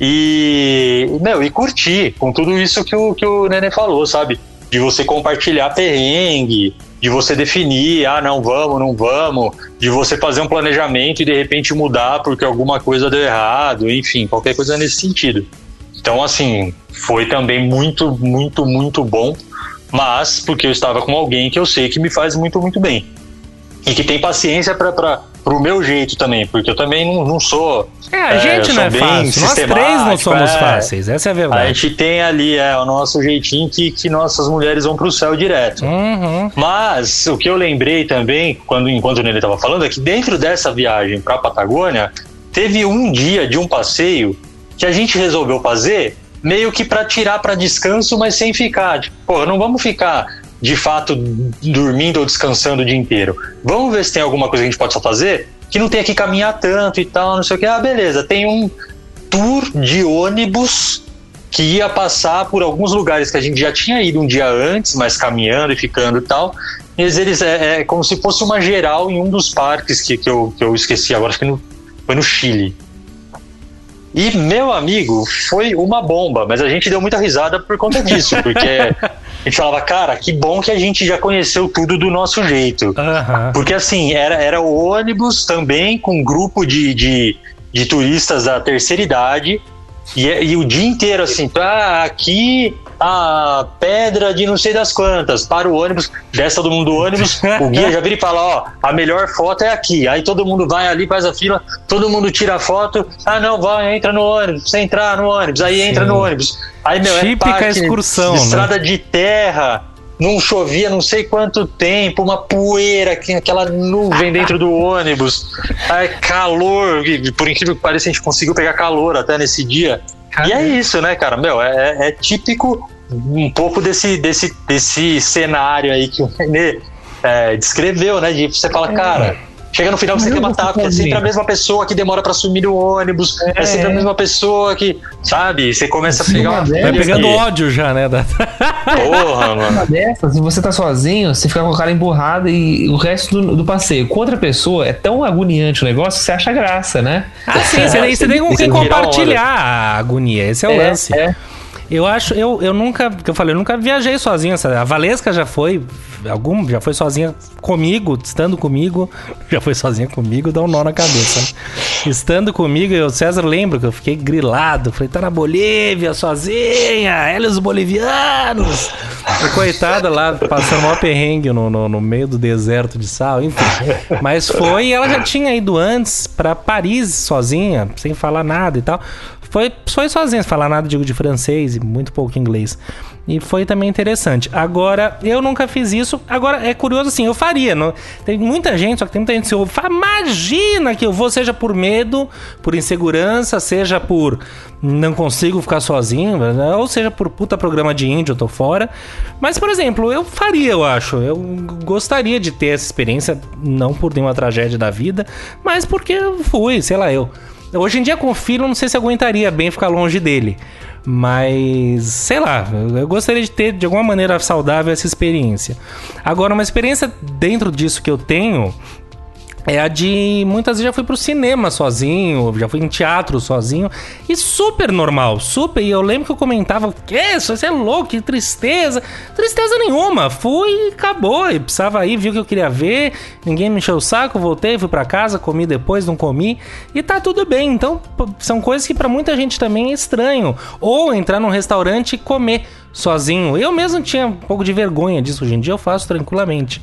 e, meu, e curtir com tudo isso que o, que o Nenê falou, sabe? De você compartilhar perrengue, de você definir, ah, não vamos, não vamos, de você fazer um planejamento e de repente mudar porque alguma coisa deu errado, enfim, qualquer coisa nesse sentido. Então, assim, foi também muito, muito, muito bom, mas porque eu estava com alguém que eu sei que me faz muito, muito bem. E que tem paciência para o meu jeito também, porque eu também não, não sou. É, a gente não sou é bem fácil. Nós três não somos é. fáceis, essa é a A verdade. gente tem ali é, o nosso jeitinho que, que nossas mulheres vão pro céu direto. Uhum. Mas o que eu lembrei também, quando enquanto o Nenê estava falando, é que dentro dessa viagem para a Patagônia, teve um dia de um passeio que a gente resolveu fazer meio que para tirar para descanso, mas sem ficar. Tipo, pô, não vamos ficar de fato dormindo ou descansando o dia inteiro. Vamos ver se tem alguma coisa que a gente possa fazer que não tenha que caminhar tanto e tal, não sei o que. Ah, beleza, tem um tour de ônibus que ia passar por alguns lugares que a gente já tinha ido um dia antes, mas caminhando e ficando e tal. E eles é, é como se fosse uma geral em um dos parques que, que, eu, que eu esqueci agora, acho que no, foi no Chile. E, meu amigo, foi uma bomba, mas a gente deu muita risada por conta disso, porque a gente falava, cara, que bom que a gente já conheceu tudo do nosso jeito. Porque assim, era, era o ônibus também com um grupo de, de, de turistas da terceira idade. E, é- e o dia inteiro assim, ah, aqui a pedra de não sei das quantas, para o ônibus, desce todo mundo do ônibus, o guia já vira e fala, ó, a melhor foto é aqui. Aí todo mundo vai ali, faz a fila, todo mundo tira a foto, ah não, vai, entra no ônibus, precisa entrar no ônibus, aí entra Sim. no ônibus. Aí, meu, Típica é parque, excursão, né? estrada de terra, não chovia não sei quanto tempo, uma poeira, que- aquela nuvem dentro do ônibus, aí, calor, e por incrível que pareça, a gente conseguiu pegar calor até nesse dia. E é isso, né, cara? Meu, é, é típico um pouco desse, desse, desse cenário aí que o Renê é, descreveu, né? De você fala, cara, chega no final você Mas quer matar, porque é sempre a mesma pessoa que demora pra sumir no ônibus, é, É. sempre a mesma pessoa que, sabe? Você começa a pegar é. Vai pegando que- ódio já, né? da- Porra, mano. Uma dessas, se você tá sozinho, você fica com a cara emburrada e o resto do, do passeio com outra pessoa é tão agoniante o negócio que você acha graça, né? Ah, sim, você tem, você tem com quem que virar compartilhar a agonia. Esse é o lance. é. Eu acho, eu, eu nunca, que eu falei, eu nunca viajei sozinho. sabe? A Valesca já foi, algum, já foi sozinha comigo, estando comigo, já foi sozinha comigo, dá um nó na cabeça. né? Estando comigo, eu, César lembra que eu fiquei grilado, falei, tá na Bolívia sozinha, ela e os bolivianos. E coitada lá, passando maior perrengue no, no, no meio do deserto de sal, enfim. Mas foi, ela já tinha ido antes pra Paris sozinha, sem falar nada e tal. Foi, foi sozinha, falar nada, digo, de francês e muito pouco inglês. E foi também interessante. Agora, eu nunca fiz isso. Agora, é curioso assim, eu faria. Não? Tem muita gente, só que tem muita gente que se ouve. Imagina que eu vou, seja por medo, por insegurança, seja por não consigo ficar sozinho, ou seja por puta programa de índio, eu tô fora. Mas, por exemplo, eu faria, eu acho. Eu gostaria de ter essa experiência, não por nenhuma tragédia da vida, mas porque fui, sei lá, eu. Hoje em dia com o filho, não sei se aguentaria bem ficar longe dele. Mas, sei lá, eu- gostaria de ter de alguma maneira saudável essa experiência. Agora, uma experiência dentro disso que eu tenho é a de muitas vezes já fui pro cinema sozinho, já fui em teatro sozinho e super normal, super. E eu lembro que eu comentava: Que isso, você é louco, que tristeza. Tristeza nenhuma, fui e acabou. E precisava ir, viu o que eu queria ver, ninguém me encheu o saco, voltei, fui pra casa, comi depois, não comi e tá tudo bem. Então são coisas que pra muita gente também é estranho. Ou entrar num restaurante e comer sozinho. Eu mesmo tinha um pouco de vergonha disso, hoje em dia eu faço tranquilamente.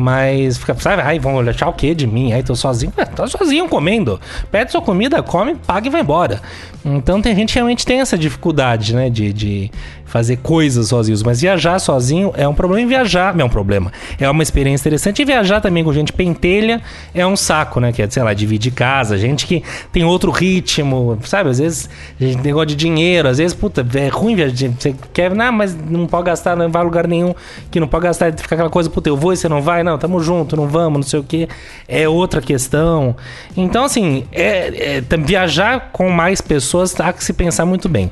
Mas fica, sabe, ai, vão achar o que de mim? Aí tô sozinho. Ué, tô sozinho comendo. Pede sua comida, come, paga e vai embora. Então tem gente que realmente tem essa dificuldade, né? De, de fazer coisas sozinhos. Mas viajar sozinho é um problema. E viajar é um problema. É uma experiência interessante. E viajar também com gente pentelha é um saco, né? Que é, sei lá, dividir casa. Gente que tem outro ritmo, sabe? Às vezes gente negócio de dinheiro. Às vezes, puta, é ruim viajar. Você quer, não, mas não pode gastar, não vai a lugar nenhum. Que não pode gastar. Fica aquela coisa, puta, eu vou e você não vai. Não, tamo junto, não vamos, não sei o que. É outra questão. Então, assim, é, é, viajar com mais pessoas há que se pensar muito bem.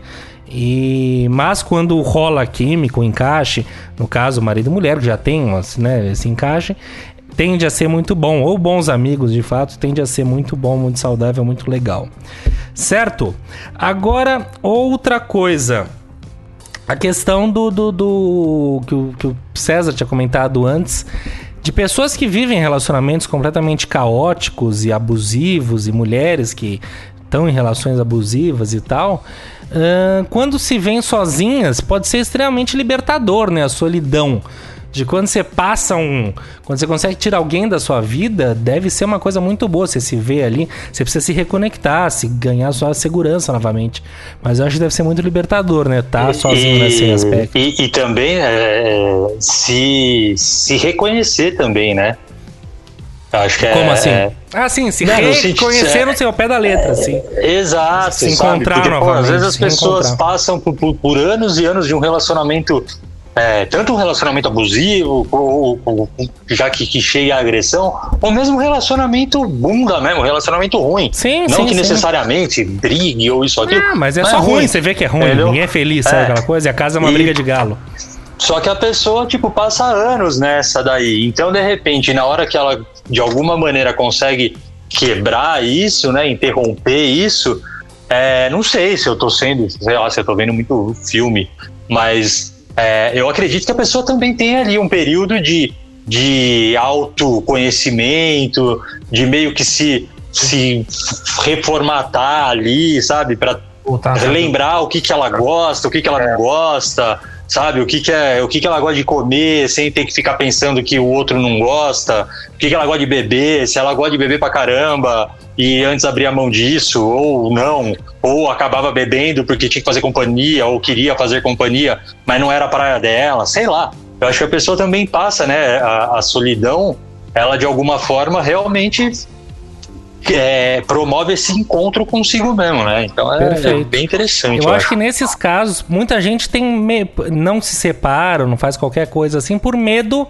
E, mas quando rola químico, encaixe, no caso marido e mulher, que já tem né, esse encaixe, tende a ser muito bom. Ou bons amigos, de fato, tende a ser muito bom, muito saudável, muito legal. Certo? Agora, outra coisa. A questão do, do, do que, o, que o César tinha comentado antes de pessoas que vivem relacionamentos completamente caóticos e abusivos e mulheres que estão em relações abusivas e tal. Uh, quando se vêm sozinhas, pode ser extremamente libertador, né? A solidão. De quando você passa um. Quando você consegue tirar alguém da sua vida, deve ser uma coisa muito boa. Você se vê ali, você precisa se reconectar, se ganhar sua segurança novamente. Mas eu acho que deve ser muito libertador, né? Tá sozinho e, nesse aspecto. E, e também é, se, se reconhecer também, né? Acho que Como é, assim? é- Ah, sim, se Não, reconhecer no seu pé da letra, assim. Exato, Se sabe? encontrar Porque, pô, às vezes as pessoas passam por, por- por anos e anos de um relacionamento, é, tanto um relacionamento abusivo, ou, ou- ou- já que, que cheia a agressão, ou mesmo um relacionamento bunda mesmo, um relacionamento ruim. Sim, Não sim, que sim. necessariamente brigue ou isso ou aquilo. Ah, mas é só ruim, você vê que é ruim, Entendeu? ninguém é feliz, sabe É. aquela coisa? E a casa é uma E- briga de galo. Só que a pessoa, tipo, passa anos nessa daí. Então, de repente, na hora que ela, de alguma maneira, consegue quebrar isso, né? Interromper isso, é, não sei se eu tô sendo, sei lá, se eu tô vendo muito filme, mas é, eu acredito que a pessoa também tem ali um período de, de autoconhecimento, de meio que se, se reformatar ali, sabe? Pra Voltar a relembrar o que, que ela gosta, o que, que ela não gosta, sabe? O que, que, é, o que, que ela gosta de comer sem ter que ficar pensando que o outro não gosta, o que, que ela gosta de beber, se ela gosta de beber pra caramba e antes abrir a mão disso, ou não, ou acabava bebendo porque tinha que fazer companhia, ou queria fazer companhia, mas não era a praia dela, sei lá. Eu acho que a pessoa também passa, né? A, a solidão, ela de alguma forma realmente é, promove esse encontro consigo mesmo, né? Então é, é bem interessante. Eu acho que nesses casos, muita gente tem me- não se separa, não faz qualquer coisa assim por medo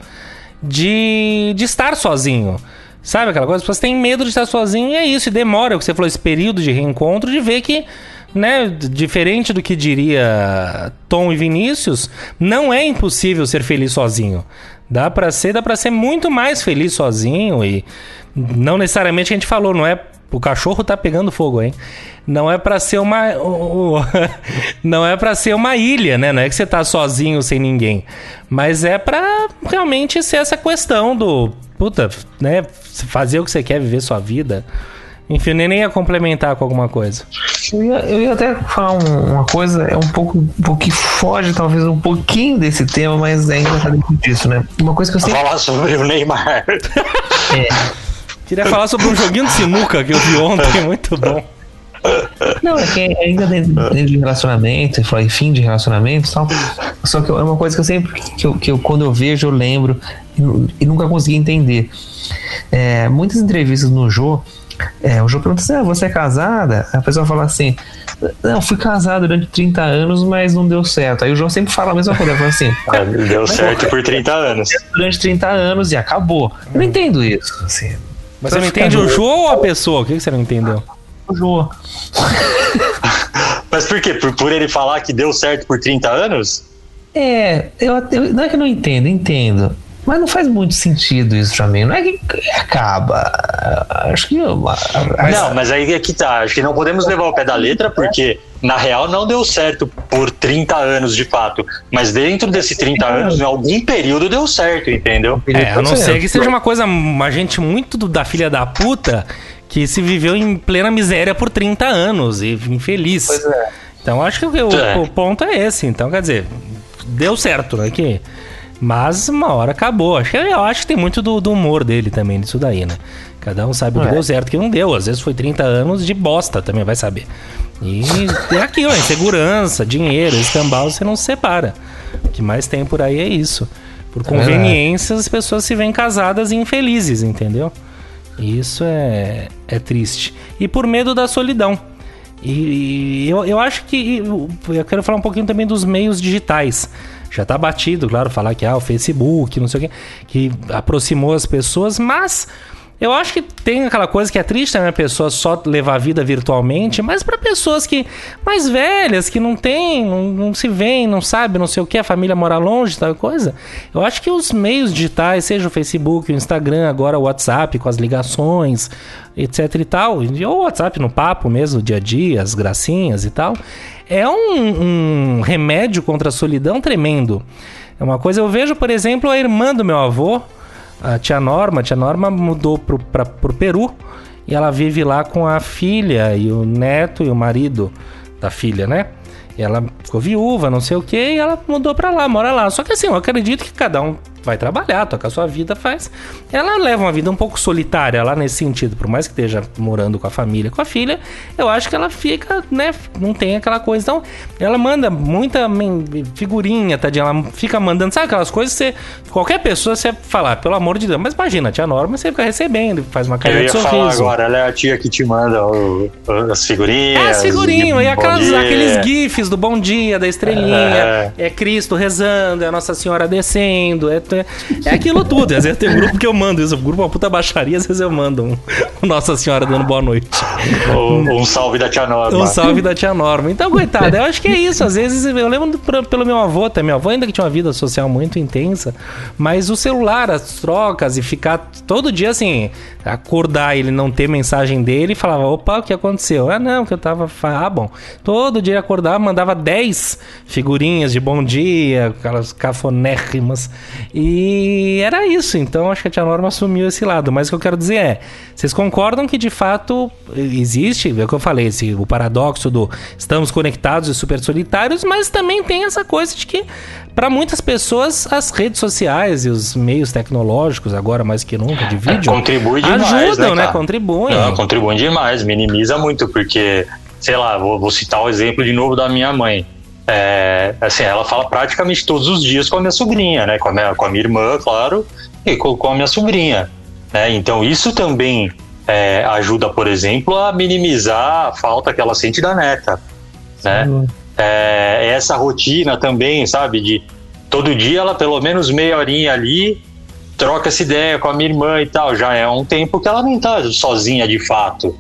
de, de estar sozinho. Sabe aquela coisa? As pessoas têm medo de estar sozinho e é isso. E demora, o que você falou, esse período de reencontro, de ver que, né, diferente do que diria Tom e Vinícius, não é impossível ser feliz sozinho. Dá pra ser, dá para ser muito mais feliz sozinho e não necessariamente a gente falou, não é o cachorro tá pegando fogo, hein? Não é pra ser uma não é pra ser uma ilha, né? Não é que você tá sozinho sem ninguém, mas é pra realmente ser essa questão do puta, né, fazer o que você quer, viver sua vida. Enfim, nem nem ia complementar com alguma coisa. Eu ia, eu ia até falar um- uma coisa, é um pouco, um pouco que foge talvez um pouquinho desse tema, mas ainda tá dentro disso, né? Uma coisa que eu sempre. Falar sobre o Neymar. Queria falar sobre um joguinho de sinuca que eu vi ontem, muito bom. Não, é que ainda dentro, dentro de relacionamento, eu falei fim de relacionamento e tal. Só que é uma coisa que eu sempre, que eu, que eu quando eu vejo, eu lembro e, e nunca consegui entender. É, muitas entrevistas no Jô, é, o Jô pergunta assim: ah, você é casada? A pessoa fala assim: não, fui casado durante 30 anos, mas não deu certo. Aí o João sempre fala a mesma coisa, ele fala assim: É, Deu certo por 30 anos. durante 30 anos e acabou. Eu não entendo isso. Assim, Mas você não entende o jogo ou a pessoa? O que você não entendeu? o Jô. Mas por quê? Por, por ele falar que deu certo por 30 anos? É, eu, eu- não é que eu não entendo, entendo. Mas não faz muito sentido isso pra mim. Não é que acaba. Acho que. não, mas aí é que tá. Acho que não podemos levar o pé da letra, porque na real não deu certo por 30 anos de fato. Mas dentro desses 30 anos, em algum período deu certo, entendeu? É, a não ser que seja uma coisa, uma gente muito do- da filha da puta que se viveu em plena miséria por 30 anos e infeliz. Pois é. Então acho que o, É. o ponto é esse. Então, quer dizer, deu certo, né? Que Mas uma hora acabou. Acho que, eu acho que tem muito do, do humor dele também, nisso daí, né? Cada um sabe o que É. deu certo o que não deu. Às vezes foi 30 anos de bosta, também vai saber. E é aquilo, é insegurança, dinheiro, escambau, você não se separa. O que mais tem por aí é isso. Por conveniência, as pessoas se veem casadas e infelizes, entendeu? Isso é, é triste. E por medo da solidão. E, e eu, eu acho que. Eu quero falar um pouquinho também dos meios digitais. Já tá batido, claro, falar que ah, o Facebook, não sei o quê, que aproximou as pessoas, mas eu acho que tem aquela coisa que é triste, né? A pessoa só levar a vida virtualmente, mas para pessoas que mais velhas, que não tem, não, não se veem, não sabe, não sei o que, a família mora longe, tal coisa. Eu acho que os meios digitais, seja o Facebook, o Instagram, agora o WhatsApp com as ligações, etc e tal, ou o WhatsApp no papo mesmo, dia a dia, as gracinhas e tal, é um, um remédio contra a solidão tremendo. É uma coisa, eu vejo, por exemplo, a irmã do meu avô, a tia Norma, a tia Norma mudou pro, pra, pro Peru e ela vive lá com a filha e o neto e o marido da filha, né? E ela ficou viúva, não sei o que, e ela mudou pra lá, mora lá. Só que assim, eu acredito que cada um vai trabalhar, toca a sua vida, faz. Ela leva uma vida um pouco solitária lá nesse sentido, por mais que esteja morando com a família, com a filha, eu acho que ela fica, né, não tem aquela coisa. Então, ela manda muita figurinha, tadinha, ela fica mandando, sabe aquelas coisas que você, qualquer pessoa você falar, pelo amor de Deus, mas imagina, a tia Norma, você fica recebendo, faz uma carinha de falar sorriso. agora, ela é a tia que te manda o- as figurinhas. É, figurinho, de e aquelas, dia. aqueles gifs do bom dia, da estrelinha, é, Cristo rezando, é a Nossa Senhora descendo, é, é aquilo tudo. Às vezes tem um grupo que eu mando isso, o grupo é uma puta baixaria, às vezes eu mando um, um Nossa Senhora dando boa noite. Ou um salve da tia Norma. Um salve da tia Norma. Então, coitada, eu acho que é isso. Às vezes eu lembro pelo meu avô também. Meu avô ainda que tinha uma vida social muito intensa, mas o celular, as trocas e ficar todo dia assim, acordar e ele não ter mensagem dele e falava: opa, o que aconteceu? Ah, não, que eu tava. Ah, bom. Todo dia acordava, mandava 10 figurinhas de bom dia, aquelas cafonérrimas. E era isso. Então acho que a tia Norma assumiu esse lado. Mas o que eu quero dizer é: vocês concordam que de fato existe, é o que eu falei, esse, o paradoxo do estamos conectados e super solitários, mas também tem essa coisa de que, para muitas pessoas, as redes sociais e os meios tecnológicos, agora mais que nunca, de vídeo, contribui demais, ajudam, né, né? Contribuem. Não, contribuem demais, minimiza muito, porque, sei lá, vou, vou citar o exemplo de novo da minha mãe. É, assim, ela fala praticamente todos os dias com a minha sobrinha, né? Com a minha, com a minha irmã, claro, e com, com a minha sobrinha. Né? Então, isso também é, ajuda, por exemplo, a minimizar a falta que ela sente da neta. Né? É, essa rotina também, sabe? De todo dia ela, pelo menos meia horinha ali, troca essa ideia com a minha irmã e tal. Já é um tempo que ela não tá sozinha de fato.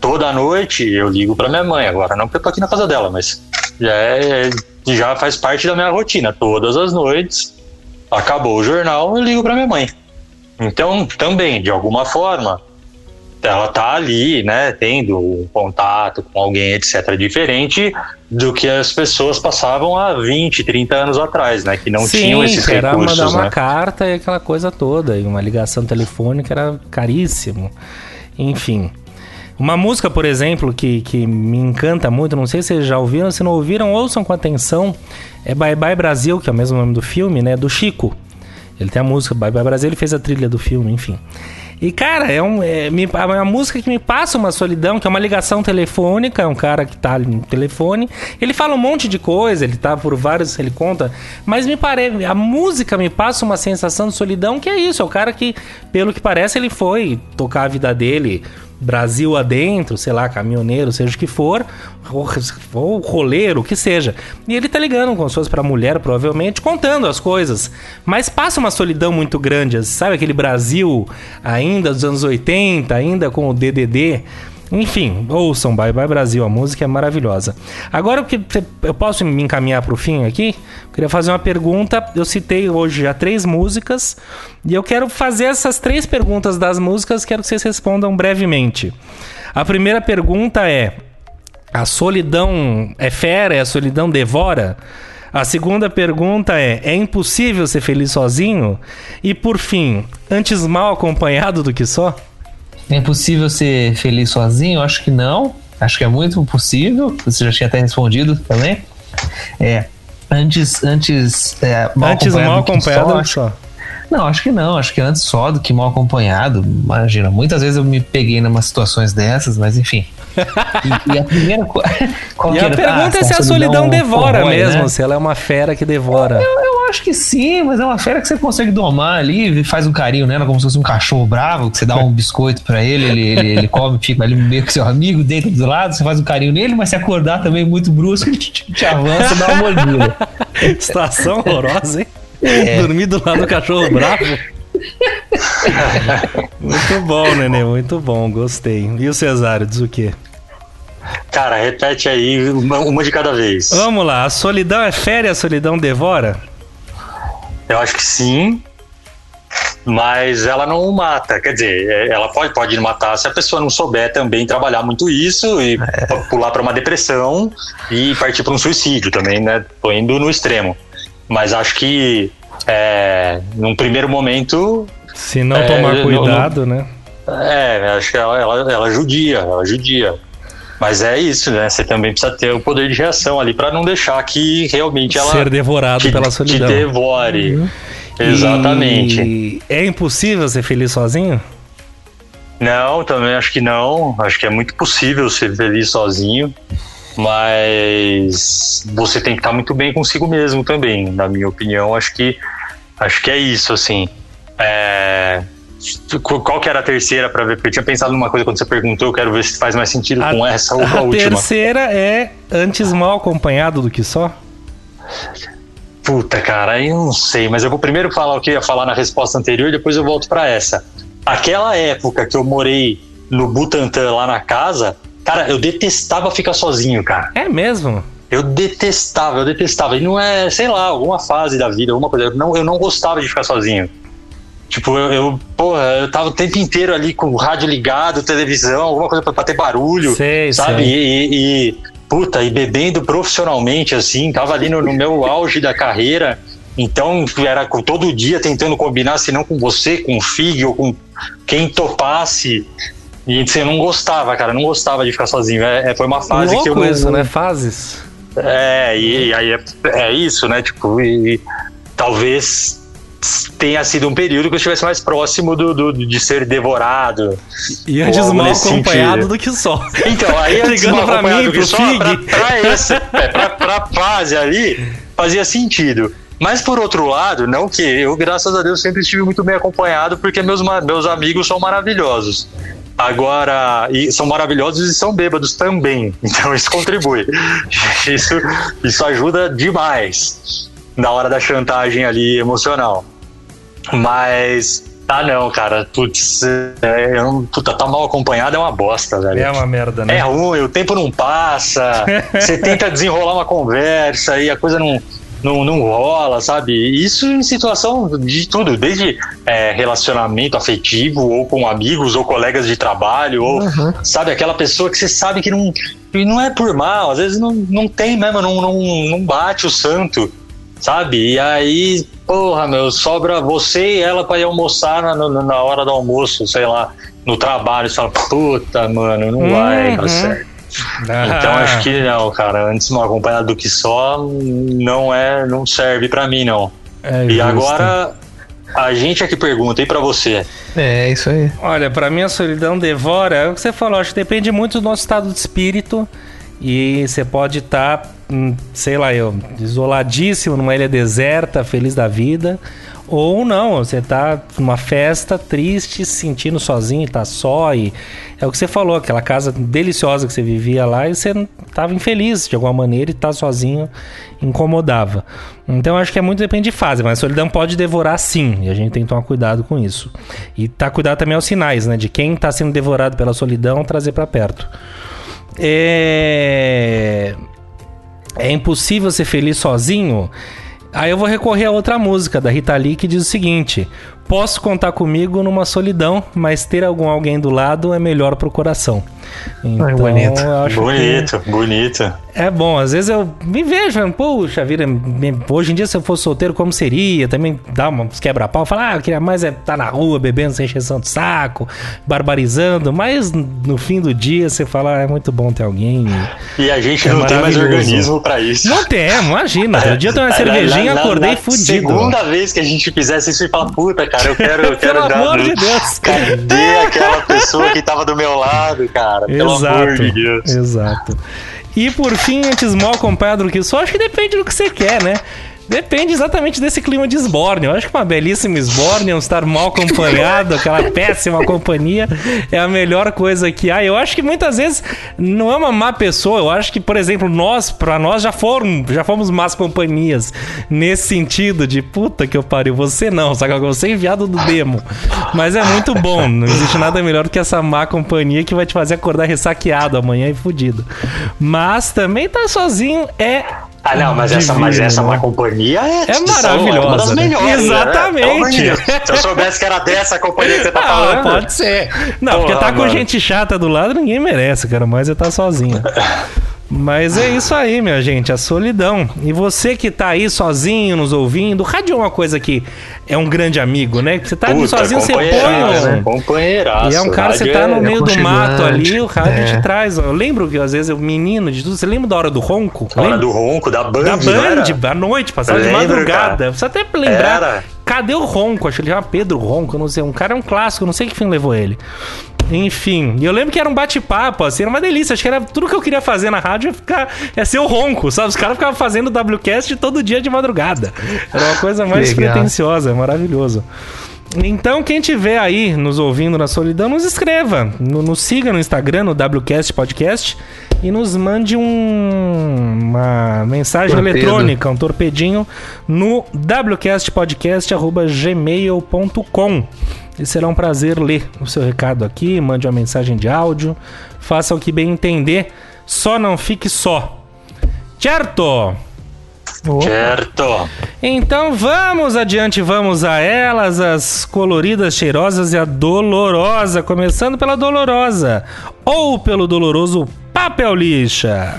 Toda noite eu ligo pra minha mãe, agora não porque eu tô aqui na casa dela, mas já, é, já faz parte da minha rotina. Todas as noites, acabou o jornal, eu ligo pra minha mãe. Então, também, de alguma forma, ela tá ali, né, tendo um contato com alguém, etc., diferente do que as pessoas passavam há 20, 30 anos atrás, né, que não Sim, tinham esses era recursos, mandar uma né. carta e aquela coisa toda. E uma ligação telefônica era caríssimo. Enfim. Uma música, por exemplo, que, que me encanta muito, não sei se vocês já ouviram, se não ouviram, ouçam com atenção. É Bye Bye Brasil, que é o mesmo nome do filme, né? Do Chico. Ele tem a música Bye Bye Brasil, ele fez a trilha do filme, enfim. E, cara, é, um, é, é uma música que me passa uma solidão, que é uma ligação telefônica, é um cara que tá no telefone. Ele fala um monte de coisa, ele tá por vários, ele conta, mas me parece, a música me passa uma sensação de solidão que é isso, é o cara que, pelo que parece, ele foi tocar a vida dele Brasil adentro, sei lá, caminhoneiro, seja o que for, ou, roleiro, o que seja. E ele tá ligando com as suas pra mulher, provavelmente, contando as coisas. Mas passa uma solidão muito grande, sabe aquele Brasil ainda dos anos 80, ainda com o DDD. Enfim, ouçam Bye Bye Brasil, a música é maravilhosa. Agora o que eu posso me encaminhar pro fim aqui? Queria fazer uma pergunta. Eu citei hoje já três músicas e eu quero fazer essas três perguntas das músicas, quero que vocês respondam brevemente. A primeira pergunta é: a solidão é fera, a solidão devora? A segunda pergunta é: é impossível ser feliz sozinho? E por fim, antes mal acompanhado do que só? É impossível ser feliz sozinho? Eu acho que não. Acho que é muito possível. Você já tinha até respondido também. É. Antes, antes, é, mal Antes mal do que acompanhado só, só. Não, acho que não. Acho que antes só do que mal acompanhado. Imagina, muitas vezes eu me peguei em umas situações dessas, mas enfim. E, e a primeira coisa. E a pergunta é se a solidão devora mesmo, se ela é uma fera que devora. Eu, eu acho que sim, mas é uma fera que você consegue domar ali, faz um carinho nela, como se fosse um cachorro bravo, que você dá um biscoito pra ele, ele, ele, ele come, fica ali meio que seu amigo, deita do lado, você faz um carinho nele, mas se acordar também muito brusco, ele te, te avança e dá uma mordida. Situação horrorosa, hein? É. Dormir do lado do cachorro bravo. muito bom, Nenê, muito bom, gostei. E o Cesário, diz o quê? Cara, repete aí uma, uma de cada vez. Vamos lá, a solidão é férias, a solidão devora? Eu acho que sim, mas ela não mata. Quer dizer, é, ela pode, pode matar se a pessoa não souber também trabalhar muito isso e É. pular para uma depressão e partir para um suicídio também, né? Tô indo no extremo. Mas acho que é, num primeiro momento, Se não É, tomar não- cuidado, né? é, acho que ela, ela, ela judia, ela judia. Mas é isso, né? Você também precisa ter o poder de reação ali para não deixar que realmente ela Ser devorado te, pela te solidão. devore. Exatamente. E é impossível ser feliz sozinho? Não, também acho que não. Acho que é muito possível ser feliz sozinho, mas você tem que estar muito bem consigo mesmo também. Na minha opinião, acho que acho que é isso, assim. É, Qual que era a terceira para ver? Porque eu tinha pensado numa coisa quando você perguntou. Eu quero ver se faz mais sentido A- com essa ou com a, A última. terceira é antes mal acompanhado do que só? Puta, cara, eu não sei, mas eu vou primeiro falar o que eu ia falar na resposta anterior, depois eu volto pra essa. Aquela época que eu morei no Butantã lá na casa, cara, eu detestava ficar sozinho, cara. É mesmo? Eu detestava, eu detestava. E não é, sei lá, alguma fase da vida, alguma coisa. Eu não, eu não gostava de ficar sozinho. Tipo, eu, eu, porra, eu tava o tempo inteiro ali com o rádio ligado, televisão, alguma coisa pra, ter barulho Sei, sabe? sei. E, e- puta, e bebendo profissionalmente, assim, tava ali no, no meu auge da carreira. Então, era com- todo dia tentando combinar, se não com você, com o Fig ou com quem topasse. E eu não gostava, cara, não gostava de ficar sozinho. É, é, foi uma fase Louco que eu não, isso, né? Fases. é, e, e aí é, é isso, né? Tipo, e, e talvez tenha sido um período que eu estivesse mais próximo do, do- de ser devorado. E antes mal acompanhado sentido. do que só. Então, aí antes Ligando pra mim, pro só, Fig. pra, pra, essa, é, pra, pra fase ali, fazia sentido. Mas por outro lado, não que eu, graças a Deus, sempre estive muito bem acompanhado, porque meus, meus amigos são maravilhosos. Agora, e são maravilhosos e são bêbados também. Então isso contribui. Isso, isso ajuda demais na hora da chantagem ali emocional. Mas. Ah, não, cara. Putz, é, eu não- puta, tá mal acompanhado é uma bosta, velho. É uma merda, né? É ruim, o tempo não passa, você tenta desenrolar uma conversa e a coisa não, não, não rola, sabe? Isso em situação de tudo, desde é, relacionamento afetivo, ou com amigos, ou colegas de trabalho, ou, sabe, aquela pessoa que você sabe que não, não é por mal, às vezes não, não tem mesmo, não, não, não bate o santo, sabe? E aí, porra, meu, sobra você e ela pra ir almoçar na, na, na hora do almoço, sei lá, no trabalho, você fala, puta, mano, não vai Uhum. dar certo. Ah, Então acho que não, cara. Antes mal acompanhado do que só não é, não serve pra mim não. é E agora a gente é que pergunta e pra você. É, isso aí. Olha, pra mim a solidão devora, é o que você falou, acho que depende muito do nosso estado de espírito. E você pode estar, sei lá, eu, isoladíssimo numa ilha deserta, feliz da vida. Ou não, você tá numa festa triste, se sentindo sozinho, tá só. E é o que você falou, aquela casa deliciosa que você vivia lá e você tava infeliz de alguma maneira e tá sozinho incomodava. Então acho que é muito depende de fase, mas a solidão pode devorar sim, e a gente tem que tomar cuidado com isso. E tá cuidado também aos sinais, né? De quem tá sendo devorado pela solidão, trazer para perto. É... é impossível ser feliz sozinho? Aí eu vou recorrer a outra música da Rita Lee que diz o seguinte: Posso contar comigo numa solidão, mas ter algum alguém do lado é melhor pro coração. Então, bonito. eu acho que- Bonito, bonito. é bom, às vezes eu me vejo, puxa vida, hoje em dia se eu fosse solteiro, como seria? Também dá uns quebra-pau, falar, ah, eu queria mais é estar na rua bebendo sem encheção de saco, barbarizando, mas no fim do dia você fala, ah, é muito bom ter alguém. E a gente É não tem mais organismo pra isso. Não tem, imagina, outro dia eu tomei uma cervejinha, na- na- acordei na fudido. Segunda vez que a gente fizesse isso e fala, puta, cara, eu quero, eu quero Pelo dar amor de Deus. Cadê aquela pessoa que tava do meu lado, cara? Pelo amor de Deus. Exato. E por fim, antes mal acompanhado do que só, acho que depende do que você quer, né? Depende exatamente desse clima de esbórnio. Eu acho que uma belíssima esbórnio, estar mal acompanhado, aquela péssima companhia, é a melhor coisa que há. Eu acho que muitas vezes não é uma má pessoa. Eu acho que, por exemplo, nós, pra nós, já foram, já fomos más companhias. Nesse sentido de puta que eu pariu. Você não, saca? Você é enviado do demo. Mas é muito bom. Não existe nada melhor do que essa má companhia que vai te fazer acordar ressaqueado amanhã e fudido. Mas também tá sozinho é Ah, não, mas essa, mas essa né? má companhia é, É maravilhosa, uma das né? melhores. né? Exatamente. Amor de Deus. Se eu soubesse que era dessa companhia que você tá Ah, falando. pode ser. Não, porque Porra, tá com mano. gente chata do lado, ninguém merece, cara. Mas é tá sozinho. Mas é isso aí, minha gente, a solidão. E você que tá aí sozinho, nos ouvindo, o rádio é uma coisa que é um grande amigo, né? Você tá ali Puta, sozinho, você põe companheiraço, um... companheiraço. E é um cara, você tá no é- meio do mato ali, o rádio é. te traz. Eu lembro que às vezes eu, menino de tudo, você lembra da hora do ronco? Hora Lembra? do ronco, da Band, Da? Band, à noite, passava de madrugada. cara. Precisa até lembrar. Era. Cadê o Ronco? Acho que ele chama Pedro Ronco, eu não sei. Um cara é um clássico, não sei que fim levou ele. Enfim, e eu lembro que era um bate-papo, assim, era uma delícia. Acho que era tudo que eu queria fazer na rádio ia, ficar, ia ser o ronco, sabe? Os caras ficavam fazendo WCast todo dia de madrugada. Era uma coisa mais pretensiosa, maravilhoso. Então, quem tiver aí nos ouvindo na solidão, nos escreva. No- Nos siga no Instagram, no WCast Podcast. E nos mande um- uma mensagem Torpedo. eletrônica, um torpedinho, no wcastpodcast.gmail.com. E será um prazer ler o seu recado aqui. Mande uma mensagem de áudio. Faça o que bem entender. Só não fique só. Certo? Certo. Então vamos adiante, vamos a elas, as coloridas, cheirosas e a dolorosa. Começando pela dolorosa ou pelo doloroso papel lixa.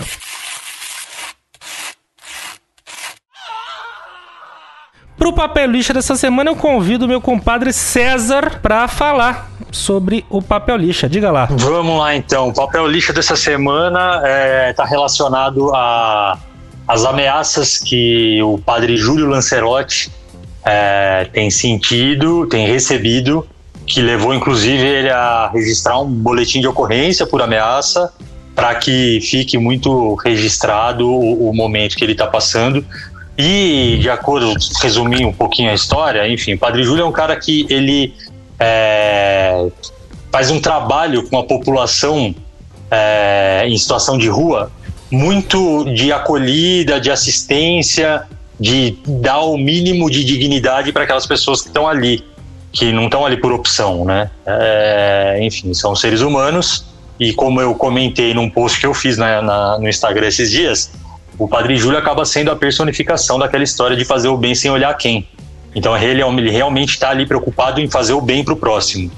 Pro papel lixa dessa semana eu convido meu compadre César para falar sobre o papel lixa. Diga lá. Vamos lá então. O papel lixo dessa semana está relacionado a as ameaças que o padre Júlio Lancerotti é, tem sentido, tem recebido, que levou inclusive ele a registrar um boletim de ocorrência por ameaça, para que fique muito registrado o, o momento que ele está passando. E, de acordo, resumir um pouquinho a história, enfim, Padre Júlio é um cara que ele é, faz um trabalho com a população é, em situação de rua muito de acolhida, de assistência, de dar o mínimo de dignidade para aquelas pessoas que estão ali, que não estão ali por opção, né? É, enfim, são seres humanos e como eu comentei num post que eu fiz na- na- no Instagram esses dias, o Padre Júlio acaba sendo a personificação daquela história de fazer o bem sem olhar quem. Então ele, ele realmente está ali preocupado em fazer o bem para o próximo.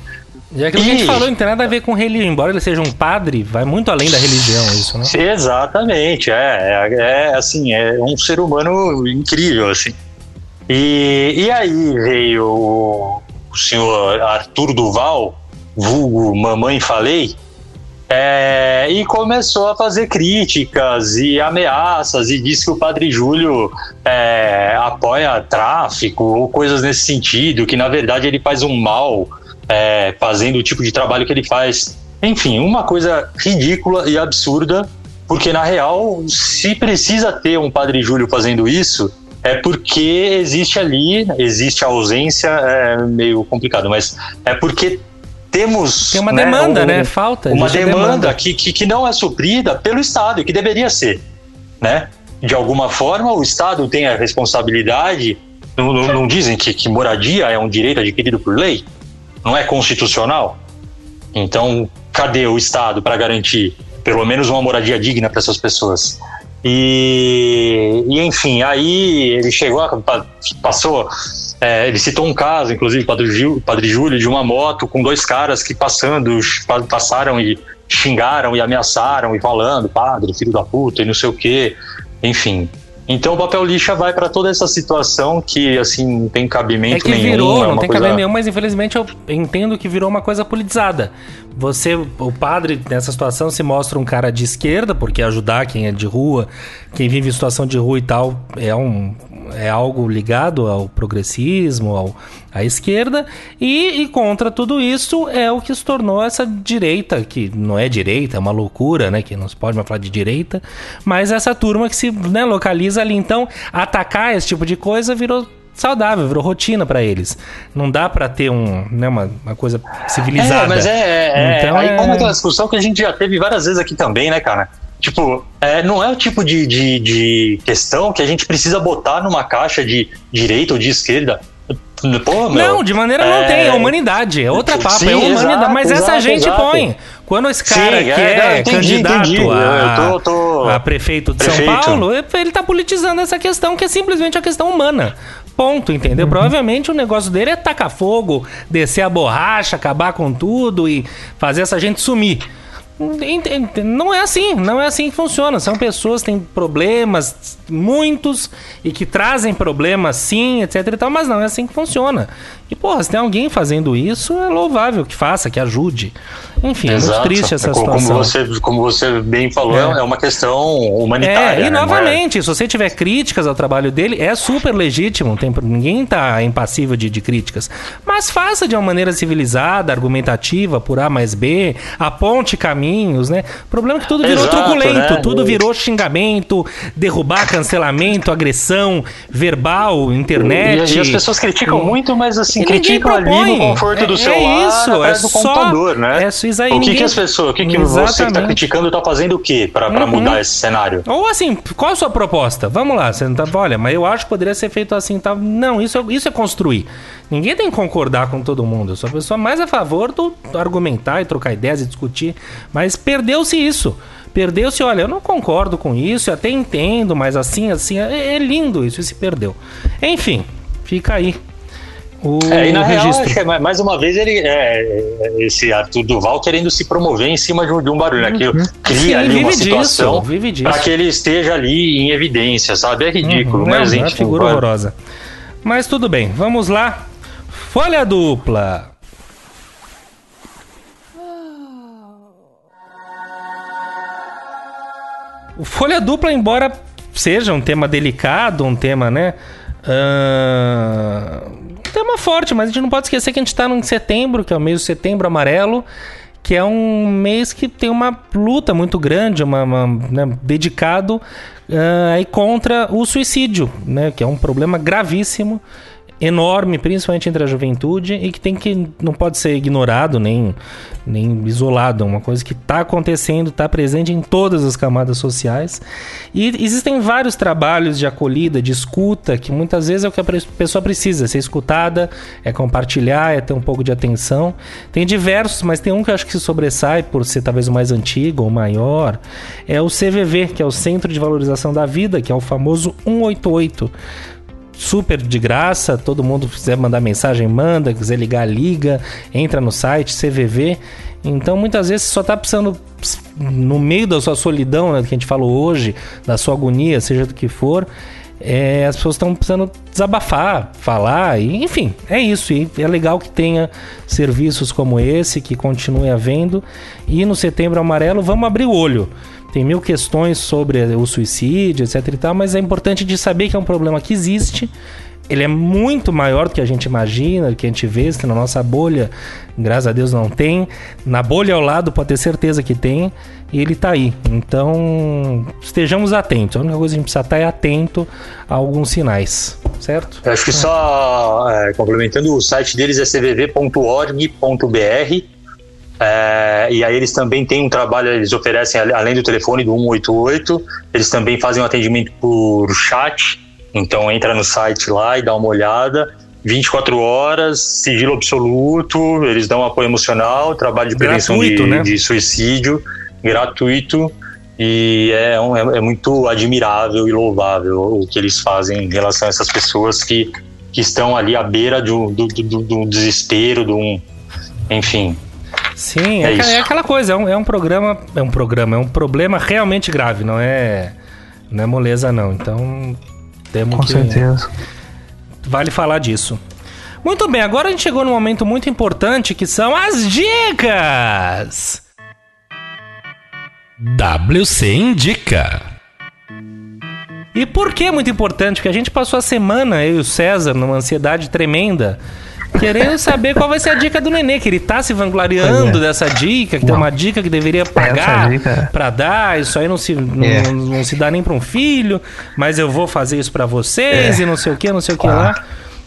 E aquilo que a gente falou não tem nada a ver com religião. Embora ele seja um padre, vai muito além da religião isso, né? Exatamente, é, é, é, assim, é um ser humano incrível, assim. E, e aí veio o senhor Arthur Duval, vulgo Mamãe Falei, é, e começou a fazer críticas e ameaças e disse que o Padre Júlio é, apoia tráfico ou coisas nesse sentido, que na verdade ele faz um mal é, fazendo o tipo de trabalho que ele faz. Enfim, uma coisa ridícula e absurda, porque na real, se precisa ter um Padre Júlio fazendo isso, é porque existe ali, existe a ausência, é meio complicado, mas é porque temos. Tem uma né, demanda, um- né? Falta. uma existe a demanda, Que, que, que não é suprida pelo Estado e que deveria ser, né? De alguma forma, o Estado tem a responsabilidade. Não, não- não dizem que, que moradia é um direito adquirido por lei? Não é constitucional? Então, cadê o Estado para garantir pelo menos uma moradia digna para essas pessoas? E, e, enfim, aí ele chegou, passou, é, ele citou um caso, inclusive, Padre, Gil, Padre Júlio, de uma moto com dois caras que passando, pa- passaram e xingaram e ameaçaram e falando, padre, filho da puta e não sei o quê, enfim. Então o papel lixa vai para toda essa situação que assim não tem cabimento É que nenhum. virou, é não tem coisa- cabimento nenhum, mas infelizmente eu entendo que virou uma coisa politizada. Você, o padre, nessa situação, se mostra um cara de esquerda, porque ajudar quem é de rua, quem vive em situação de rua e tal, é, um, é algo ligado ao progressismo, ao, à esquerda, e, e contra tudo isso é o que se tornou essa direita, que não é direita, é uma loucura, né? Que não se pode mais falar de direita, mas essa turma que se né, localiza ali. Então, atacar esse tipo de coisa virou saudável, virou rotina pra eles. Não dá pra ter um, né, uma, uma coisa civilizada. É, mas é, é, Então aí é- como aquela discussão que a gente já teve várias vezes aqui também, né, cara? Tipo, é, não é o tipo de, de, de questão que a gente precisa botar numa caixa de direita ou de esquerda. Pô, meu, Não, de maneira não é- tem, é humanidade, é outra papo, Sim, é humanidade. exato, mas essa exato, gente exato. põe. Quando esse cara Sim, que é, é, não, entendi, candidato entendi. a, Eu tô- tô- a prefeito de São Prefeito. Paulo, ele tá politizando essa questão que é simplesmente a questão humana. Ponto, entendeu? Uhum. Provavelmente o negócio dele é tacar fogo, descer a borracha, acabar com tudo e fazer essa gente sumir. Não é assim, não é assim que funciona. São pessoas que têm problemas, muitos, e que trazem problemas sim, etc e tal, mas não é assim que funciona. E, porra, se tem alguém fazendo isso, é louvável que faça, que ajude. Enfim, é muito Exato. triste essa como, como situação. você, como você bem falou, É. é, uma questão humanitária. É, e né? Não é- novamente, se você tiver críticas ao trabalho dele, é super legítimo, tem, ninguém tá impassível de, de críticas. Mas faça de uma maneira civilizada, argumentativa, por A mais B, aponte caminhos, né? O problema é que tudo virou Exato, truculento, né? tudo virou xingamento, derrubar, cancelamento, agressão, verbal, internet. E, e as pessoas criticam muito, mas assim, E ninguém criticam ali no conforto do É- celular, é isso, é do só- computador, né? é isso aí, o que, ninguém- que as pessoas, o que, que você que está Exatamente. criticando está fazendo o quê para Uhum. mudar esse cenário? Ou assim, qual a sua proposta? Vamos lá, você não tá, olha, mas eu acho que poderia ser feito assim, tá? Não, isso, é- isso é construir. Ninguém tem que concordar com todo mundo. Eu sou a pessoa mais a favor do argumentar e trocar ideias e discutir, mas perdeu-se isso. Perdeu-se, olha, eu não concordo com isso, eu até entendo, mas assim, assim, é, é lindo isso, e se perdeu. Enfim, fica aí o É, e na real, registro. que é mais uma vez ele é, esse Arthur Duval querendo se promover em cima de um, de um barulho, né? Que cria Sim, ali uma situação para que ele esteja ali em evidência, sabe? É ridículo, Uhum, mas é uma enfim. figura vai. horrorosa. Mas tudo bem, vamos lá. Folha dupla. O Folha dupla, embora seja um tema delicado, um tema, né? um tema forte, mas a gente não pode esquecer que a gente está em setembro, que é o mês de setembro amarelo, que é um mês que tem uma luta muito grande, uma, uma, né, dedicado aí contra o suicídio, né? Que é um problema gravíssimo enorme, principalmente entre a juventude, e que tem que não pode ser ignorado nem, nem isolado. É uma coisa que está acontecendo, está presente em todas as camadas sociais. E existem vários trabalhos de acolhida, de escuta, que muitas vezes é o que a pessoa precisa, ser escutada, é compartilhar, é ter um pouco de atenção. Tem diversos, mas tem um que eu acho que se sobressai por ser talvez o mais antigo ou maior, é o CVV, que é o Centro de Valorização da Vida, que é o famoso 188 super de graça, todo mundo quiser mandar mensagem, manda, quiser ligar, liga, entra no site CVV. Então, muitas vezes só tá precisando no meio da sua solidão, né, que a gente falou hoje, da sua agonia, seja do que for, é, as pessoas estão precisando desabafar, falar, e, enfim, é isso. E é legal que tenha serviços como esse, que continue havendo. E no Setembro Amarelo, vamos abrir o olho. Tem mil questões sobre o suicídio, etc e tal, mas é importante de saber que é um problema que existe. Ele é muito maior do que a gente imagina, do que a gente vê, que na nossa bolha, graças a Deus, não tem. Na bolha ao lado, pode ter certeza que tem, e ele tá aí. Então, estejamos atentos. A única coisa que a gente precisa estar é atento a alguns sinais, certo? Eu acho que só é, complementando, o site deles é cvv.org.br. É, e aí eles também têm um trabalho, eles oferecem, além do telefone do 188, eles também fazem um atendimento por chat. Então entra no site lá e dá uma olhada. 24 horas, sigilo absoluto, eles dão apoio emocional, trabalho de prevenção de, Gratuito, né? de suicídio, gratuito. E é, um- é, é muito admirável e louvável o que eles fazem em relação a essas pessoas que, que estão ali à beira do, do, do, do desespero, do, enfim. Sim, É é, é aquela coisa, é um, é um programa, é um programa, é um problema realmente grave, não é, não é moleza não. Então, temos Com que certeza. vale falar disso. Muito bem, agora a gente chegou num momento muito importante que são as dicas. WC Indica. E por que é muito importante? Porque a gente passou a semana, eu e o César, numa ansiedade tremenda, querendo saber qual vai ser a dica do Nenê, que ele tá se vangloriando é. dessa dica, que tem Não. uma dica que deveria pagar dica- pra dar, isso aí não se, não, É. não se dá nem pra um filho, mas eu vou fazer isso pra vocês É. e não sei o que, não sei o que Ah. lá.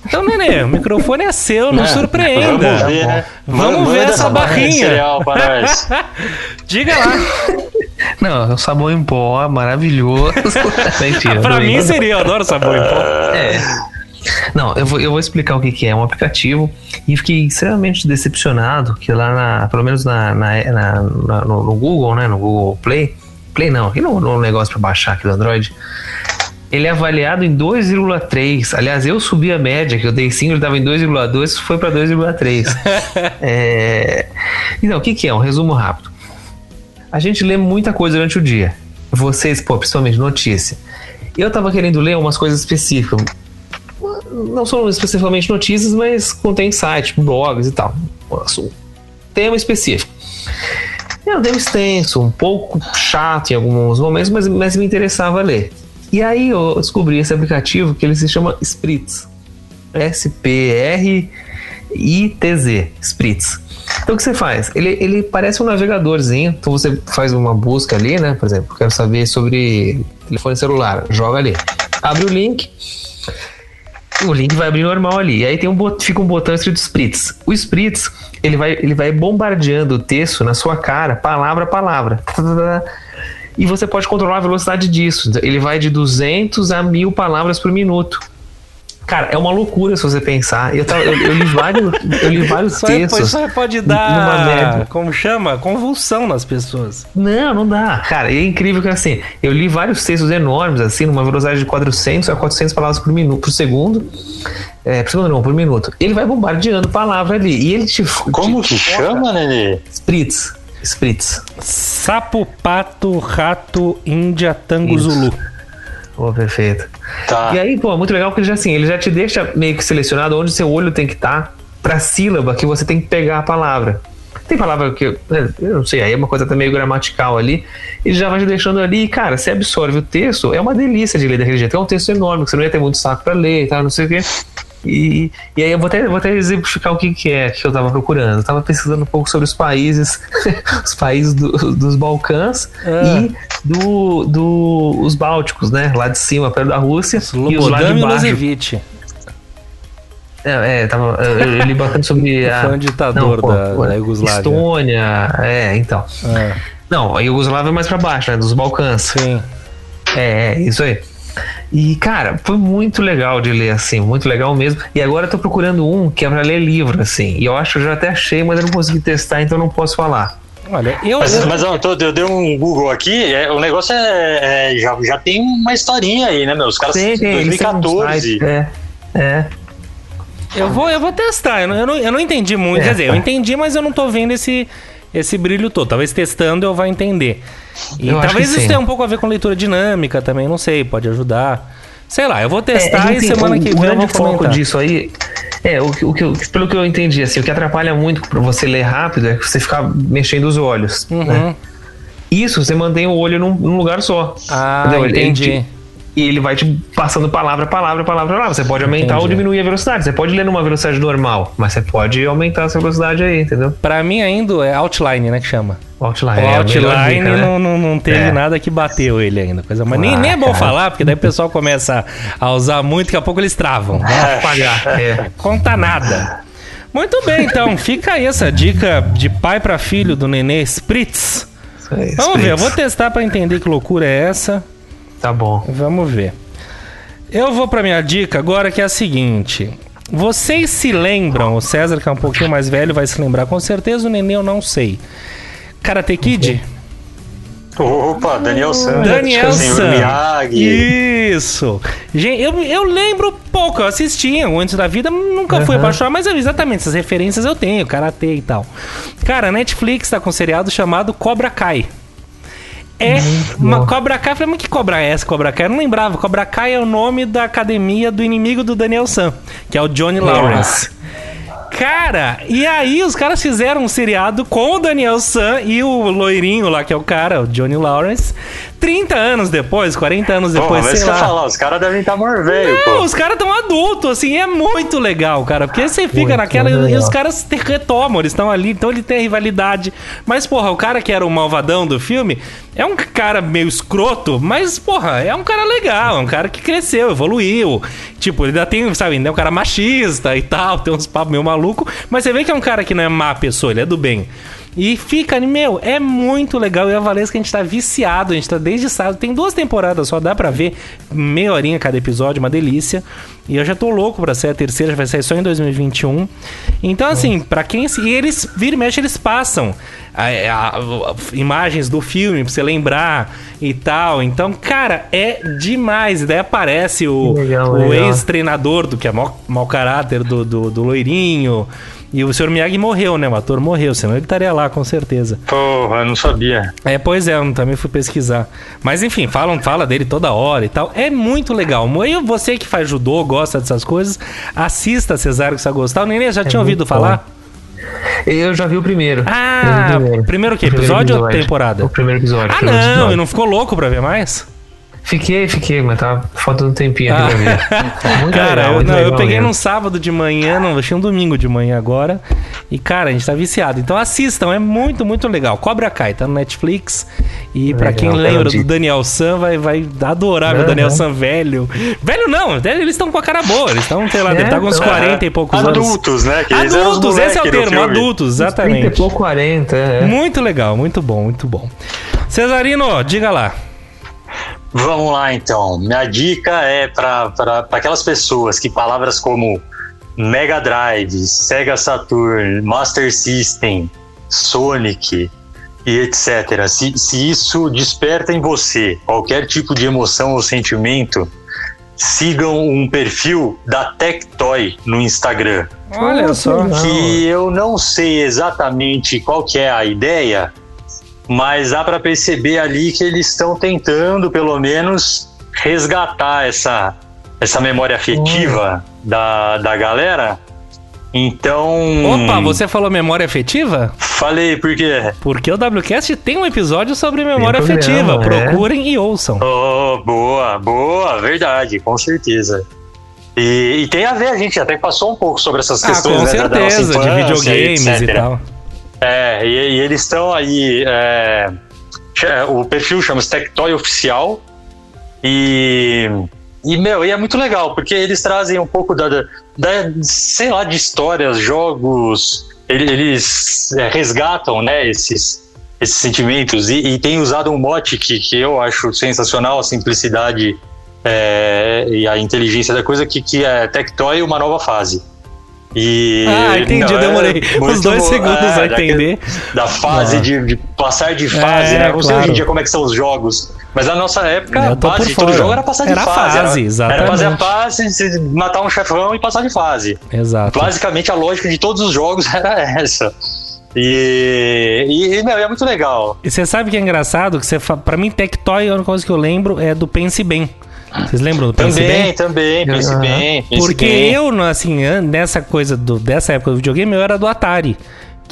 Então, Nenê, o microfone é seu, não É, surpreenda. Vamos ver, né? Vamos Manda- ver essa barrinha para. Diga lá. Não, é um sabão em pó, maravilhoso. Mentira. pra mim seria, eu adoro sabor em pó. É. Não, eu vou, eu vou explicar o que, que é. É um aplicativo e fiquei extremamente decepcionado que lá, na, pelo menos na, na- na- no, no Google, né? No Google Play. Play não, aqui no, no negócio pra baixar aqui do Android. Ele é avaliado em 2,3. Aliás, eu subi a média, que eu dei 5, ele tava em 2,2, foi para 2,3. é... Então, o que, que é? Um resumo rápido. A gente lê muita coisa durante o dia. Vocês, pô, principalmente notícia. Eu tava querendo ler umas coisas específicas. Não são especificamente notícias, mas contém sites, blogs e tal. Um tema específico. É um tema extenso, um pouco chato em alguns momentos, mas, mas me interessava ler. E aí eu descobri esse aplicativo que ele se chama Spritz. S-P-R-I-T-Z. Spritz. Então o que você faz? Ele, ele parece um navegadorzinho. Então você faz uma busca ali, né? Por exemplo, quero saber sobre telefone celular. Joga ali. Abre o link. O link vai abrir normal ali. E aí tem um bot- fica um botão escrito Spritz. O Spritz, ele vai, ele vai bombardeando o texto na sua cara, palavra a palavra. E você pode controlar a velocidade disso. Ele vai de 200 a 1000 palavras por minuto. Cara, é uma loucura se você pensar. Eu, tava- eu- eu li vários, eu li vários aí, textos. isso pode dar, como chama? Convulsão nas pessoas. Não, não dá. Cara, é incrível que assim, eu li vários textos enormes, assim, numa velocidade de 400 a 400 palavras por minuto, por segundo. É, por segundo não, por minuto. Ele vai bombardeando palavra ali. E ele te. Como te, que chama, Nenê? Spritz. Spritz. Sapo, pato, rato, índia, tango, Isso. zulu. Oh, perfeito. Tá. E aí, pô, muito legal porque ele já, assim, ele já te deixa meio que selecionado onde seu olho tem que estar pra sílaba que você tem que pegar a palavra. Tem palavra que eu, eu não sei, aí é uma coisa até meio gramatical ali. Ele já vai te deixando ali, e, cara, você absorve o texto, é uma delícia de ler daquele jeito. É um texto enorme, que você não ia ter muito saco pra ler e tal, não sei o quê. E, e aí eu vou até, vou até exemplificar o que, que é que eu tava procurando. Eu tava pesquisando um pouco sobre os países, os países do- dos Balcãs Ah. e do, do, os Bálticos, né? Lá de cima, perto da Rússia. e os lá de baixo. É, é, tava, eu, eu li bastante sobre a. Foi um ditador da- da Iugoslávia. Estônia, é, então. Ah, Não, a Iugoslávia é mais pra baixo, né? Dos Balcãs. sim. É, é, isso aí. E, cara, foi muito legal de ler, assim, muito legal mesmo. E agora eu tô procurando um que é pra ler livro, assim. E eu acho que eu já até achei, mas eu não consegui testar, então eu não posso falar. Olha, eu. Mas, eu- mas ó, tô- eu dei um Google aqui, é, o negócio é, é- já, já tem uma historinha aí, né, meu? Os caras Tem, tem, eles têm um 2014. site, É, é. Eu vou, eu vou testar. Eu não, eu não, eu não entendi muito. É, Quer dizer, eu entendi, mas eu não tô vendo esse, esse brilho todo. Talvez testando eu vá entender. E Eu talvez isso sim. tenha um pouco a ver com leitura dinâmica também, não sei, pode ajudar. Sei lá, eu vou testar É, e semana o, que o vem eu vou grande foco comentar. disso aí é o, que- o eu- pelo que eu entendi assim o que atrapalha muito para você ler rápido é você ficar mexendo os olhos Uhum. né? isso você mantém o olho num, num lugar só Ah, Entendeu? Ele- ele entendi. te- e ele vai te passando palavra palavra palavra palavra você pode aumentar ou Entendi. diminuir a velocidade você pode ler numa velocidade normal mas você pode aumentar essa velocidade aí entendeu Pra mim ainda é outline, né, que chama. outline O é outline dica, né? não, não, não teve É. nada que bateu ele ainda. Coisa, mas nem, Ah, nem é bom cara. falar, porque daí o pessoal começa a usar muito, daqui a pouco eles travam. Né? apagar é. Conta nada. Muito bem, então. Fica aí essa dica de pai pra filho do Nenê Spritz. Vamos ver, eu vou testar pra entender que loucura é essa. Tá bom Vamos ver. Eu vou pra minha dica agora, que é a seguinte. Vocês se lembram, o César, que é um pouquinho mais velho, vai se lembrar com certeza, o Nenê eu não sei. Karate Kid? Opa, Daniel San. Daniel San. Miyagi. Isso. Gente, eu, eu lembro pouco, eu assistia antes da vida, nunca fui Aham. apaixonado, mas eu- exatamente, essas referências eu tenho, karatê e tal. Cara, a Netflix tá com um seriado chamado Cobra Kai. É uma. Cobra Kai, eu falei, mas que cobra é essa, Cobra Kai? Eu não lembrava. Cobra Kai é o nome da academia do inimigo do Daniel San, que é o Johnny Lawrence. Cara, e aí os caras fizeram um seriado com o Daniel San e o loirinho lá, que é o cara, o Johnny Lawrence. 30 anos depois, 40 anos Pô, depois, mas sei lá. falar, os caras devem estar mor velho, Não, pô. os caras tão adultos, assim, é muito legal, cara. Porque você fica Muito naquela. E legal. os caras te retomam, eles estão ali, então ele tem rivalidade. Mas, porra, o cara que era o malvadão do filme é um cara meio escroto, mas, porra, é um cara legal, é um cara que cresceu, evoluiu. Tipo, ele ainda tem, sabe, ainda é um cara machista e tal, tem uns papos meio maluco. Mas você vê que é um cara que não é má pessoa, ele é do bem. E fica, meu, é muito legal. E a Valesca, a gente tá viciado, a gente tá desde sábado. Tem duas temporadas só, dá pra ver meia horinha cada episódio, uma delícia. E eu já tô louco pra ser a terceira, vai sair só em 2021. Então, assim, pra quem. E eles, vira e mexe, eles passam a- a- a- imagens do filme pra você lembrar e tal. Então, cara, é demais. E daí aparece o, o ex-treinador do que é mau, mau caráter do, do, do loirinho. E o Sr. Miyagi morreu, né? O ator morreu, senão ele estaria lá, com certeza. Porra, eu não sabia. É, pois é, eu também fui pesquisar. Mas enfim, falam, fala dele toda hora e tal. É muito legal. E você que faz judô, gosta dessas coisas, assista Cesário que você gostar. O Nenê já tinha ouvido muito falar? Eu já vi o primeiro. Ah, o primeiro o quê? O primeiro Episódio ou temporada? O primeiro episódio. Ah, primeiro não, episódio. e não ficou louco pra ver mais? Fiquei, fiquei, mas tá faltando um tempinho ver. Muito cara, legal, muito não, eu peguei mesmo. num sábado de manhã, não, achei um domingo de manhã agora. E, cara, a gente tá viciado. Então assistam, é muito, muito legal. Cobra Kai, tá no Netflix. E pra Legal, quem lembra do. Daniel San, vai, vai adorar ver o. Daniel San velho. Velho não, eles estão com a cara boa. Eles estão, sei lá, É, deve estar com uns então, 40 e poucos anos. Adultos, né? Adultos, esse é o termo, adultos, 30 e exatamente. pouco, 40, é. Muito legal, muito bom, muito bom. Cesarino, diga lá. Vamos lá então. Minha dica é para aquelas pessoas que palavras como Mega Drive, Sega Saturn, Master System, Sonic e etc. Se, se isso desperta em você qualquer tipo de emoção ou sentimento, sigam um perfil da Tectoy no Instagram. Olha só. que eu não sei exatamente qual que é a ideia, mas dá para perceber ali que eles estão tentando, pelo menos, resgatar essa, essa memória afetiva da, da galera. Então. Opa, você falou memória afetiva? Falei, por quê? Porque o WCast tem um episódio sobre memória Tem afetiva. é. Procurem e ouçam. Oh, boa, boa, verdade, com certeza. E, e tem a ver, a gente até passou um pouco sobre essas Ah, questões com né, da- da nossa certeza, de infância, videogames e etc. tal. É, e, e eles estão aí. é, cha- o perfil chama-se Tectoy Oficial. E, e, meu, e é muito legal, porque eles trazem um pouco da, da, sei lá, de histórias, jogos. ele- Eles é, resgatam, né, esses, esses sentimentos. E, e tem usado um mote que, que eu acho sensacional, a simplicidade é, e a inteligência da coisa, que, que é Tectoy uma nova fase. E, Ah, entendi, não, é demorei uns dois bom. segundos É, a daquele- entender. da fase, Ah. de, de passar de fase, É, né? Não sei claro. hoje em dia como é que são os jogos. Mas na nossa época, a base de todo jogo era passar de Era fase. fase, era, era fazer a fase, se- matar um chefão e passar de fase. Exato. Basicamente, a lógica de todos os jogos era essa. E, e, e, meu, é muito legal. E você sabe que é engraçado? Que você fa... Pra mim, Tectoy, a única coisa que eu lembro é do Pense Bem. Vocês lembram do Pense Também, Bem? também, pense Aham. bem. pense Porque bem. eu, assim, nessa coisa do, dessa época do videogame, eu era do Atari.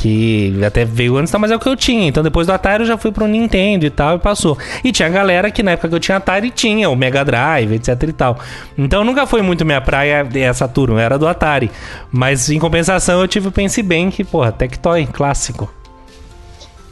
Que até veio antes, tá, mas é o que eu tinha. Então depois do Atari eu já fui pro Nintendo e tal, e passou. E tinha galera que na época que eu tinha Atari tinha o Mega Drive, etc e tal. Então nunca foi muito minha praia essa turma, era do Atari. Mas em compensação eu tive o Pense Bem, que, porra, Tectoy, clássico.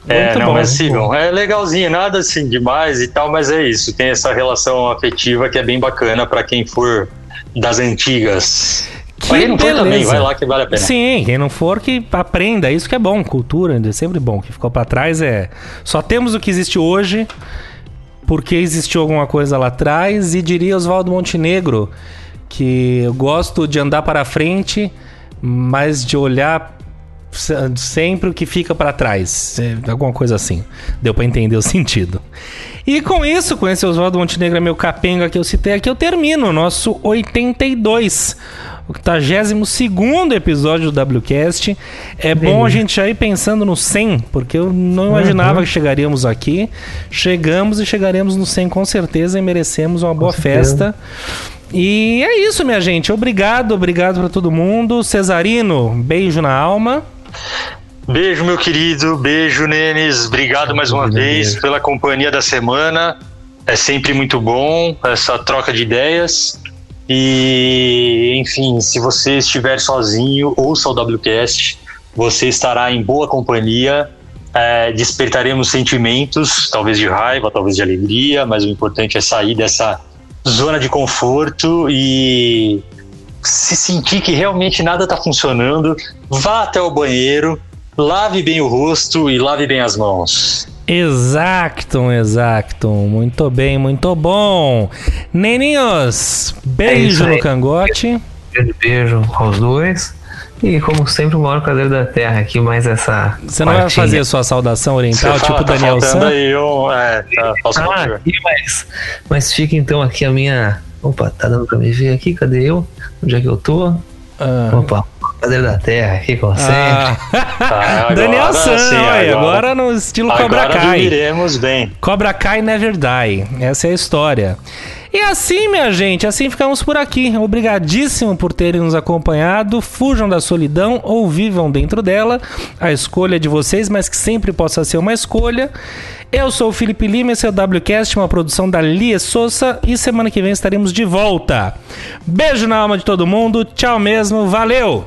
É, Muito não, bom, mas sigam. É legalzinho, nada assim demais e tal, mas é isso. Tem essa relação afetiva que é bem bacana pra quem for das antigas. Que quem não for também, beleza. vai lá que vale a pena. Sim, quem não for que aprenda, isso que é bom, cultura é sempre bom. O que ficou pra trás é só temos o que existe hoje porque existiu alguma coisa lá atrás e diria Oswaldo Montenegro que eu gosto de andar para frente, mas de olhar sempre o que fica pra trás. É, alguma coisa assim. Deu pra entender o sentido. E com isso, com esse Oswaldo Montenegro, meu capenga que eu citei aqui, eu termino o nosso 82. O 82 episódio do WCast. É bom a gente já ir pensando no 100, porque eu não imaginava que chegaríamos aqui. Chegamos e chegaremos no 100 com certeza e merecemos uma boa certeza. festa. E é isso, minha gente. Obrigado, obrigado pra todo mundo. Cesarino, beijo na alma. Beijo, meu querido. Beijo, Nenes. Obrigado mais uma vez pela companhia da semana. É sempre muito bom essa troca de ideias. E, enfim, se você estiver sozinho, ouça o WCast. Você estará em boa companhia. É, despertaremos sentimentos, talvez de raiva, talvez de alegria, mas o importante é sair dessa zona de conforto e se sentir que realmente nada está funcionando, vá até o banheiro, lave bem o rosto e lave bem as mãos. Exacto, exacto. Muito bem, muito bom. Neninhos, beijo isso no cangote. Grande beijo aos dois. E como sempre, o maior cadeiro da terra aqui, mais essa. Você não vai fazer sua saudação oriental, Você tipo fala, tá Daniel San? aí um, é, tá, Ah, aqui, mas, mas fica então aqui a minha. Opa, tá dando pra me ver aqui? Cadê eu? Onde é que eu tô? Ah. Opa, cadeiro da terra aqui, como sempre. Ah. Ah, Daniel agora San, sim, olha, agora no estilo Cobra agora Kai. dormiremos bem. Cobra Kai Never Die. Essa é a história. E assim, minha gente, assim ficamos por aqui. Obrigadíssimo por terem nos acompanhado. Fujam da solidão ou vivam dentro dela. A escolha é de vocês, mas que sempre possa ser uma escolha. Eu sou o Felipe Lima, esse é o WCast, uma produção da Lia Souza. E semana que vem estaremos de volta. Beijo na alma de todo mundo. Tchau mesmo. Valeu!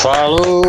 Falou!